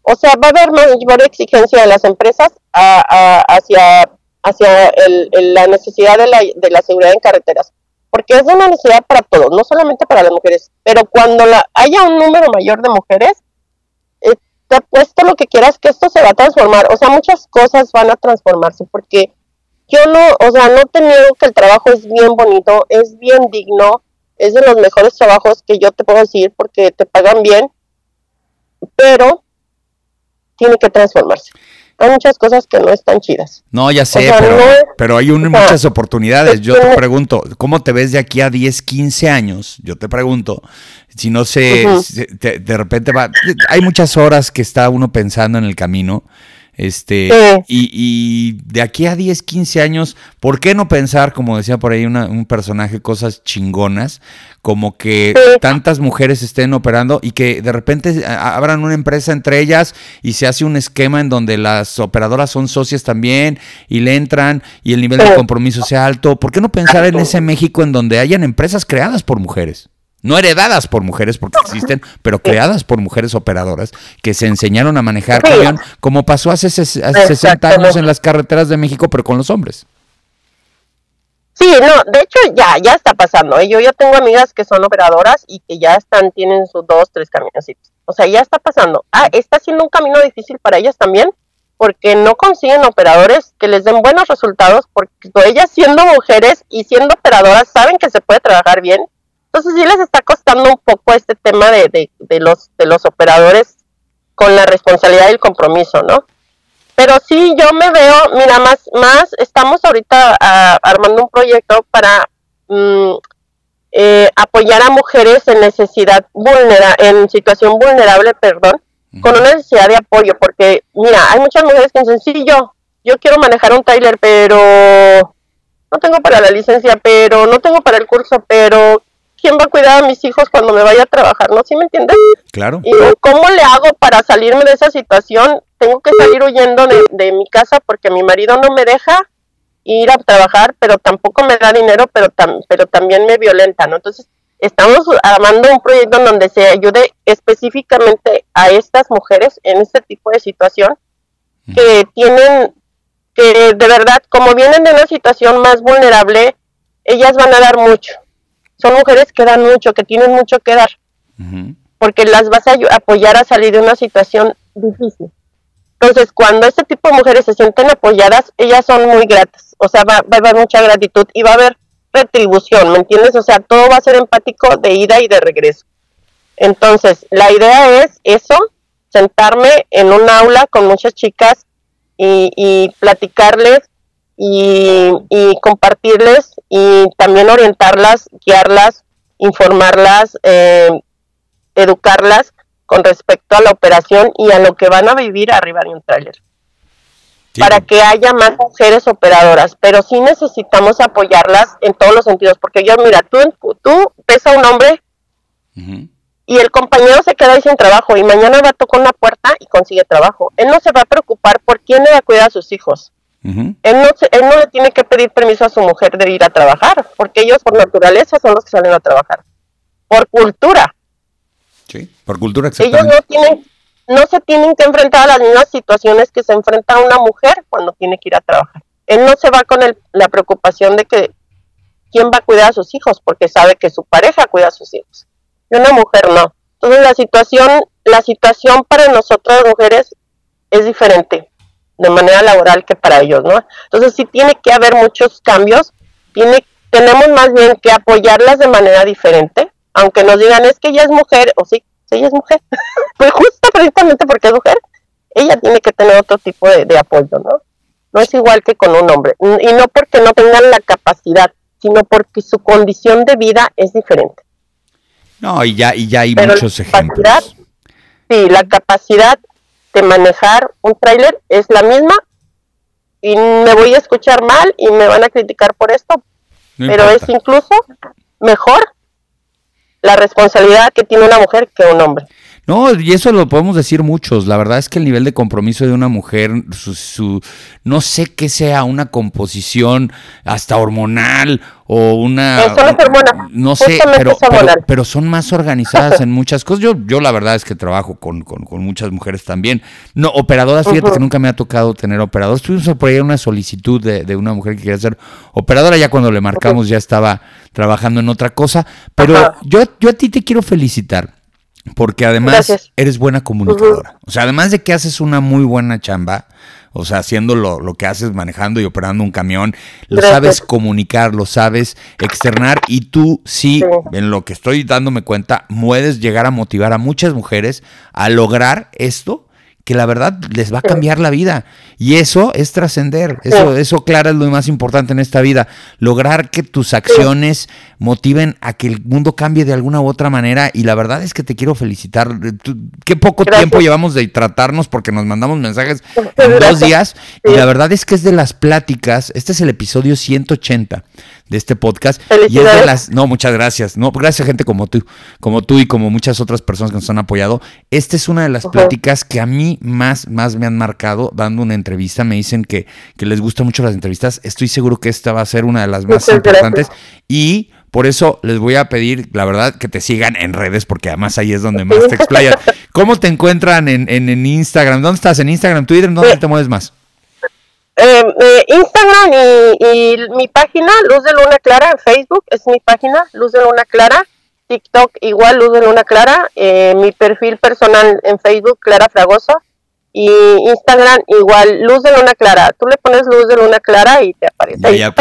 [SPEAKER 2] o sea, va a haber mayor exigencia de las empresas a- a- hacia, hacia el- el- la necesidad de la, de la seguridad en carreteras, porque es una necesidad para todos, no solamente para las mujeres, pero cuando la, haya un número mayor de mujeres, eh, te apuesto lo que quieras que esto se va a transformar, o sea, muchas cosas van a transformarse, porque yo no, o sea, no te niego que el trabajo es bien bonito, es bien digno, es de los mejores trabajos que yo te puedo decir porque te pagan bien, pero tiene que transformarse. Hay muchas cosas que no están chidas.
[SPEAKER 3] No, ya sé,
[SPEAKER 2] sea,
[SPEAKER 3] pero,
[SPEAKER 2] no-
[SPEAKER 3] pero hay un-
[SPEAKER 2] o sea,
[SPEAKER 3] muchas oportunidades. Yo te pregunto, ¿cómo te ves de aquí a 10, 15 años? Yo te pregunto, si no sé, te- de repente va, hay muchas horas que está uno pensando en el camino. Este,
[SPEAKER 2] Sí.
[SPEAKER 3] y, y de aquí a 10, 15 años, ¿por qué no pensar, como decía por ahí una- un personaje, cosas chingonas, como que
[SPEAKER 2] Sí.
[SPEAKER 3] tantas mujeres estén operando y que de repente a- abran una empresa entre ellas y se hace un esquema en donde las operadoras son socias también y le entran y el nivel de compromiso sea alto? ¿Por qué no pensar en ese México en donde hayan empresas creadas por mujeres? No heredadas por mujeres porque existen, pero creadas por mujeres operadoras que se enseñaron a manejar camión, como pasó hace, hace 60 años en las carreteras de México, pero con los hombres.
[SPEAKER 2] Sí, no, de hecho ya, ya está pasando. ¿eh? Yo ya tengo amigas que son operadoras y que ya están, tienen sus dos, tres camioncitos. O sea, ya está pasando. Ah, está siendo un camino difícil para ellas también, porque no consiguen operadores que les den buenos resultados, porque ellas siendo mujeres y siendo operadoras saben que se puede trabajar bien. Entonces sí les está costando un poco este tema de, de, de los, de los operadores con la responsabilidad y el compromiso, ¿no? Pero sí, yo me veo, mira, más, más, estamos ahorita ah, armando un proyecto para mm, eh, apoyar a mujeres en necesidad vulnera, en situación vulnerable, perdón, con una necesidad de apoyo, porque mira, hay muchas mujeres que dicen, sí, yo, yo quiero manejar un trailer, pero no tengo para la licencia, pero no tengo para el curso, pero ¿quién va a cuidar a mis hijos cuando me vaya a trabajar? ¿No? ¿Sí me entiendes?
[SPEAKER 3] Claro.
[SPEAKER 2] Y digo, ¿cómo le hago para salirme de esa situación? Tengo que salir huyendo de, de mi casa porque mi marido no me deja ir a trabajar, pero tampoco me da dinero, pero, tam- pero también me violenta, ¿no? Entonces, estamos armando un proyecto en donde se ayude específicamente a estas mujeres en este tipo de situación que tienen, que de verdad, como vienen de una situación más vulnerable, ellas van a dar mucho. Son mujeres que dan mucho, que tienen mucho que dar porque las vas a apoyar a salir de una situación difícil. Entonces, cuando este tipo de mujeres se sienten apoyadas, ellas son muy gratas, o sea, va, va a haber mucha gratitud y va a haber retribución, ¿me entiendes? O sea, todo va a ser empático de ida y de regreso. Entonces, la idea es eso, sentarme en un aula con muchas chicas y, y platicarles y, y compartirles y también orientarlas, guiarlas, informarlas, eh, educarlas con respecto a la operación y a lo que van a vivir arriba de un tráiler
[SPEAKER 3] Sí.
[SPEAKER 2] para que haya más mujeres operadoras, pero sí necesitamos apoyarlas en todos los sentidos, porque yo, mira, tú, tú ves a un hombre y el compañero se queda ahí sin trabajo y mañana va a tocar una puerta y consigue trabajo. Él no se va a preocupar por quién le va a cuidar a sus hijos. Él no, se- él no le tiene que pedir permiso a su mujer de ir a trabajar, porque ellos por naturaleza son los que salen a trabajar. Por cultura.
[SPEAKER 3] Sí. Por cultura,
[SPEAKER 2] Ellos no tienen, no se tienen que enfrentar a las mismas situaciones que se enfrenta una mujer cuando tiene que ir a trabajar. Él no se va con el- la preocupación de que quién va a cuidar a sus hijos, porque sabe que su pareja cuida a sus hijos. Y una mujer no. Entonces la situación, la situación para nosotras mujeres es diferente de manera laboral que para ellos, ¿no? Entonces sí tiene que haber muchos cambios, tiene, tenemos más bien que apoyarlas de manera diferente, aunque nos digan es que ella es mujer, o sí, sí, ella es mujer, [laughs] pues justo precisamente porque es mujer, ella tiene que tener otro tipo de, de apoyo, ¿no? No es igual que con un hombre, y no porque no tengan la capacidad, sino porque su condición de vida es diferente.
[SPEAKER 3] No, y ya, y ya hay
[SPEAKER 2] Pero
[SPEAKER 3] muchos ejemplos.
[SPEAKER 2] sí, la capacidad de manejar un tráiler es la misma y me voy a escuchar mal y me van a criticar por esto,
[SPEAKER 3] No
[SPEAKER 2] pero
[SPEAKER 3] importa.
[SPEAKER 2] es incluso mejor la responsabilidad que tiene una mujer que un hombre.
[SPEAKER 3] No, y eso lo podemos decir muchos. La verdad es que el nivel de compromiso de una mujer, su, no sé qué sea una composición hasta hormonal o una no sé pero, pero, son más organizadas en [laughs] muchas cosas. Yo yo la verdad es que trabajo con, con, muchas mujeres también. No operadoras fíjate que nunca me ha tocado tener operadoras tuvimos por ahí una solicitud de, de, una mujer que quería ser operadora. Ya cuando le marcamos ya estaba trabajando en otra cosa. Pero yo yo a ti te quiero felicitar porque además eres buena comunicadora. O sea, además de que haces una muy buena chamba, o sea, haciendo lo, que haces, manejando y operando un camión, lo sabes comunicar, lo sabes externar y tú sí, en lo que estoy dándome cuenta, puedes llegar a motivar a muchas mujeres a lograr esto que la verdad les va a cambiar la vida. Y eso es trascender. Eso, eso, Clara, es lo más importante en esta vida. Lograr que tus acciones motiven a que el mundo cambie de alguna u otra manera. Y la verdad es que te quiero felicitar. qué poco tiempo llevamos de tratarnos porque nos mandamos mensajes [laughs] en dos días. Y la verdad es que es de las pláticas. Este es el episodio 180 de este podcast. Y es de las. No, muchas gracias. No, gracias a gente como tú, como tú y como muchas otras personas que nos han apoyado. Esta es una de las pláticas que a mí más, más me han marcado dando una entrevista. Me dicen que, que les gustan mucho las entrevistas. Estoy seguro que esta va a ser una de las más importantes. Y por eso les voy a pedir, la verdad, que te sigan en redes, porque además ahí es donde más te explayas. ¿Cómo te encuentran en, en, Instagram? ¿Dónde estás? ¿En Instagram, Twitter? ¿Dónde te mueves más?
[SPEAKER 2] Eh, eh, Instagram y, mi página, Luz de Luna Clara, en Facebook es mi página, Luz de Luna Clara. TikTok igual, Luz de Luna Clara. Eh, mi perfil personal en Facebook, Clara Fragoso. Y Instagram igual, Luz de Luna Clara. Tú le pones Luz de Luna Clara y te aparece. [laughs]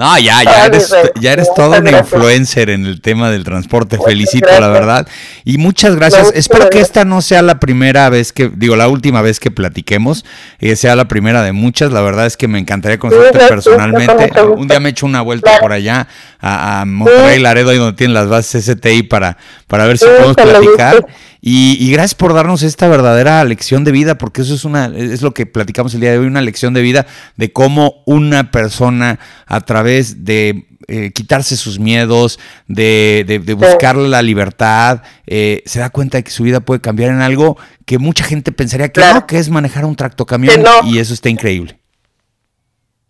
[SPEAKER 3] No, ya, ya eres, ya eres todo un influencer en el tema del transporte. Felicito, la verdad. Y muchas gracias. Espero que esta no sea la primera vez que, digo, la última vez que platiquemos, y sea la primera de muchas. La verdad es que me encantaría conocerte personalmente. Un día me echo una vuelta por allá a, Monterrey, Laredo, ahí donde tienen las bases STI para, para ver si podemos platicar. Y, gracias por darnos esta verdadera lección de vida, porque eso es una, es lo que platicamos el día de hoy, una lección de vida de cómo una persona a través de eh, quitarse sus miedos, de, de, buscar la libertad, eh, se da cuenta de que su vida puede cambiar en algo que mucha gente pensaría que no, que es manejar un tractocamión y eso está increíble.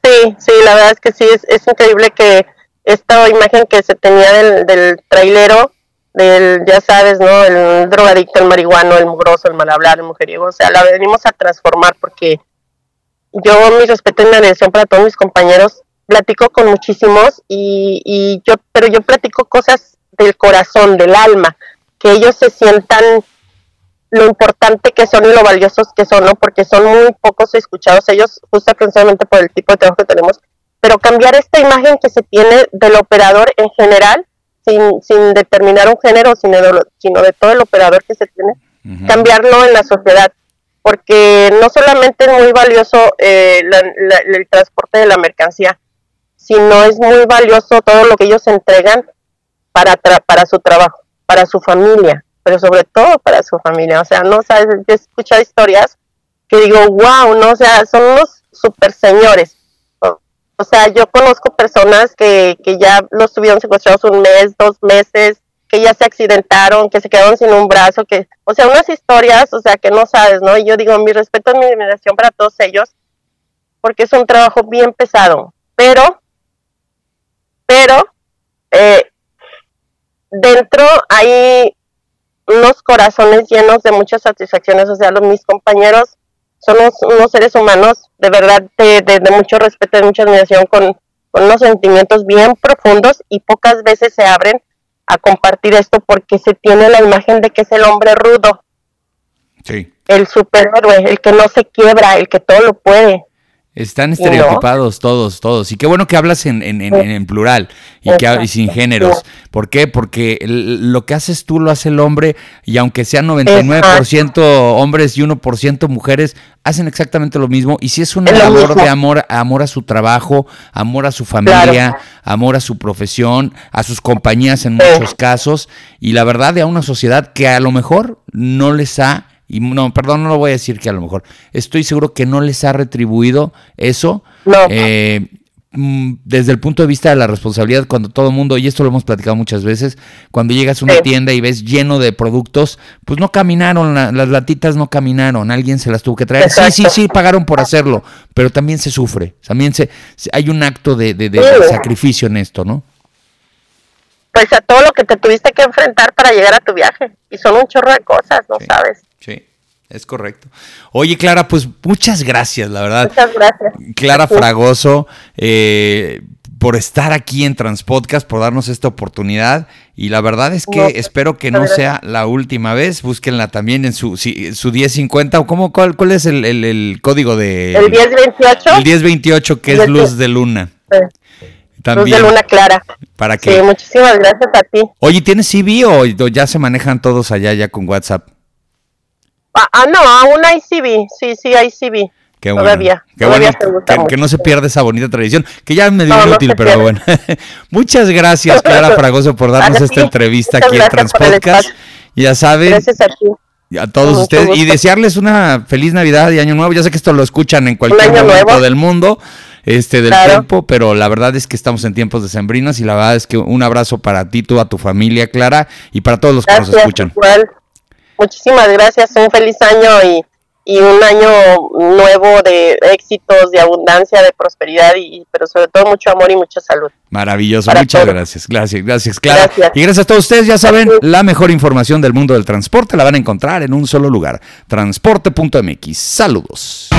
[SPEAKER 2] Sí, sí, la verdad es que sí, es, es increíble que esta imagen que se tenía del, del trailero del, ya sabes, ¿no? El drogadicto, el marihuano, el mugroso, el mal hablar, el mujeriego, o sea, la venimos a transformar porque yo mi respeto y mi adhesión para todos mis compañeros, platico con muchísimos y, y yo, pero yo platico cosas del corazón, del alma, que ellos se sientan lo importante que son y lo valiosos que son, ¿no? Porque son muy pocos escuchados ellos, justo por el tipo de trabajo que tenemos, pero cambiar esta imagen que se tiene del operador en general sin, sin determinar un género, sino de, sino de todo el operador que se tiene, cambiarlo en la sociedad, porque no solamente es muy valioso eh, el transporte de la mercancía, sino es muy valioso todo lo que ellos entregan para, para su trabajo, para su familia, pero sobre todo para su familia. O sea, no sabes, yo he escuchado historias que digo, wow, no, o sea, son unos super señores o sea, yo conozco personas que, que ya los tuvieron secuestrados un mes, dos meses, que ya se accidentaron, que se quedaron sin un brazo, que, o sea, unas historias, o sea, que no sabes, ¿no? Y yo digo, mi respeto y mi admiración para todos ellos, porque es un trabajo bien pesado, pero, pero, eh, dentro hay unos corazones llenos de muchas satisfacciones, o sea, los, mis compañeros somos unos seres humanos de verdad de, mucho respeto, de mucha admiración, con, unos sentimientos bien profundos y pocas veces se abren a compartir esto porque se tiene la imagen de que es el hombre rudo. Sí. El superhéroe, el que no se quiebra, el que todo lo puede.
[SPEAKER 3] Están estereotipados todos, todos. Y qué bueno que hablas en, en, en, plural y, que, sin géneros. ¿Por qué? Porque lo que haces tú lo hace el hombre y aunque sean 99% hombres y 1% mujeres, hacen exactamente lo mismo. Y si es un labor de amor, amor a su trabajo, amor a su familia, amor a su profesión, a sus compañías en muchos casos. Y la verdad de a una sociedad que a lo mejor no les ha y no, perdón, no lo voy a decir que a lo mejor, estoy seguro que no les ha retribuido eso. Eh, mm, desde el punto de vista de la responsabilidad, cuando todo el mundo, y esto lo hemos platicado muchas veces, cuando llegas a una
[SPEAKER 2] Sí.
[SPEAKER 3] tienda y ves lleno de productos, pues no caminaron, la- las latitas no caminaron, alguien se las tuvo que traer. Sí, sí, sí, pagaron por hacerlo, pero también se sufre, también se, hay un acto de, de- de-
[SPEAKER 2] Sí.
[SPEAKER 3] de sacrificio en esto, ¿no?
[SPEAKER 2] Pues a todo lo que te tuviste que enfrentar para llegar a tu viaje. Y son un chorro de cosas, ¿no
[SPEAKER 3] Sí.
[SPEAKER 2] sabes?
[SPEAKER 3] Sí, es correcto. Oye, Clara, pues muchas gracias, la verdad.
[SPEAKER 2] Muchas gracias.
[SPEAKER 3] Clara
[SPEAKER 2] Sí.
[SPEAKER 3] Fragoso, eh, por estar aquí en Transpodcast, por darnos esta oportunidad. Y la verdad es que
[SPEAKER 2] No, pues,
[SPEAKER 3] espero que no sea la última vez. Búsquenla también en su, si- su 1050. ¿O cómo, cuál, cuál es el, el- el código de.
[SPEAKER 2] El 1028.
[SPEAKER 3] El 1028, que es luz de luna.
[SPEAKER 2] eh, Luz de luna clara.
[SPEAKER 3] Para
[SPEAKER 2] Sí,
[SPEAKER 3] que.
[SPEAKER 2] muchísimas gracias a ti.
[SPEAKER 3] Oye, ¿tienes CV o ya se manejan todos allá ya con WhatsApp?
[SPEAKER 2] Ah, ah, no, aún hay CB. Sí, sí, hay CB.
[SPEAKER 3] Qué bueno.
[SPEAKER 2] Todavía,
[SPEAKER 3] Qué
[SPEAKER 2] todavía
[SPEAKER 3] bueno que, no se pierda esa bonita tradición, que ya es medio
[SPEAKER 2] No,
[SPEAKER 3] inútil, pero
[SPEAKER 2] pierde.
[SPEAKER 3] bueno. [laughs] Muchas gracias, Clara [laughs] Fragoso, por darnos esta entrevista
[SPEAKER 2] Muchas
[SPEAKER 3] aquí en Transpodcast. Ya saben,
[SPEAKER 2] Gracias a ti.
[SPEAKER 3] a todos
[SPEAKER 2] Mucho
[SPEAKER 3] ustedes, y desearles una feliz Navidad y Año Nuevo. Ya sé que esto lo escuchan en cualquier momento
[SPEAKER 2] nuevo.
[SPEAKER 3] del mundo, este, del
[SPEAKER 2] Claro.
[SPEAKER 3] tiempo, pero la verdad es que estamos en tiempos decembrinos y la verdad es que un abrazo para ti, tú, a tu familia, Clara, y para todos los que nos escuchan.
[SPEAKER 2] igual. Muchísimas gracias. Un feliz año y, y un año nuevo de éxitos, de abundancia, de prosperidad, y, pero sobre todo mucho amor y mucha salud.
[SPEAKER 3] Maravilloso,
[SPEAKER 2] Para
[SPEAKER 3] muchas
[SPEAKER 2] todos.
[SPEAKER 3] gracias, gracias, gracias, Clara.
[SPEAKER 2] Gracias.
[SPEAKER 3] Y gracias a todos ustedes, ya saben,
[SPEAKER 2] Gracias.
[SPEAKER 3] la mejor información del mundo del transporte la van a encontrar en un solo lugar, transporte.mx. Saludos.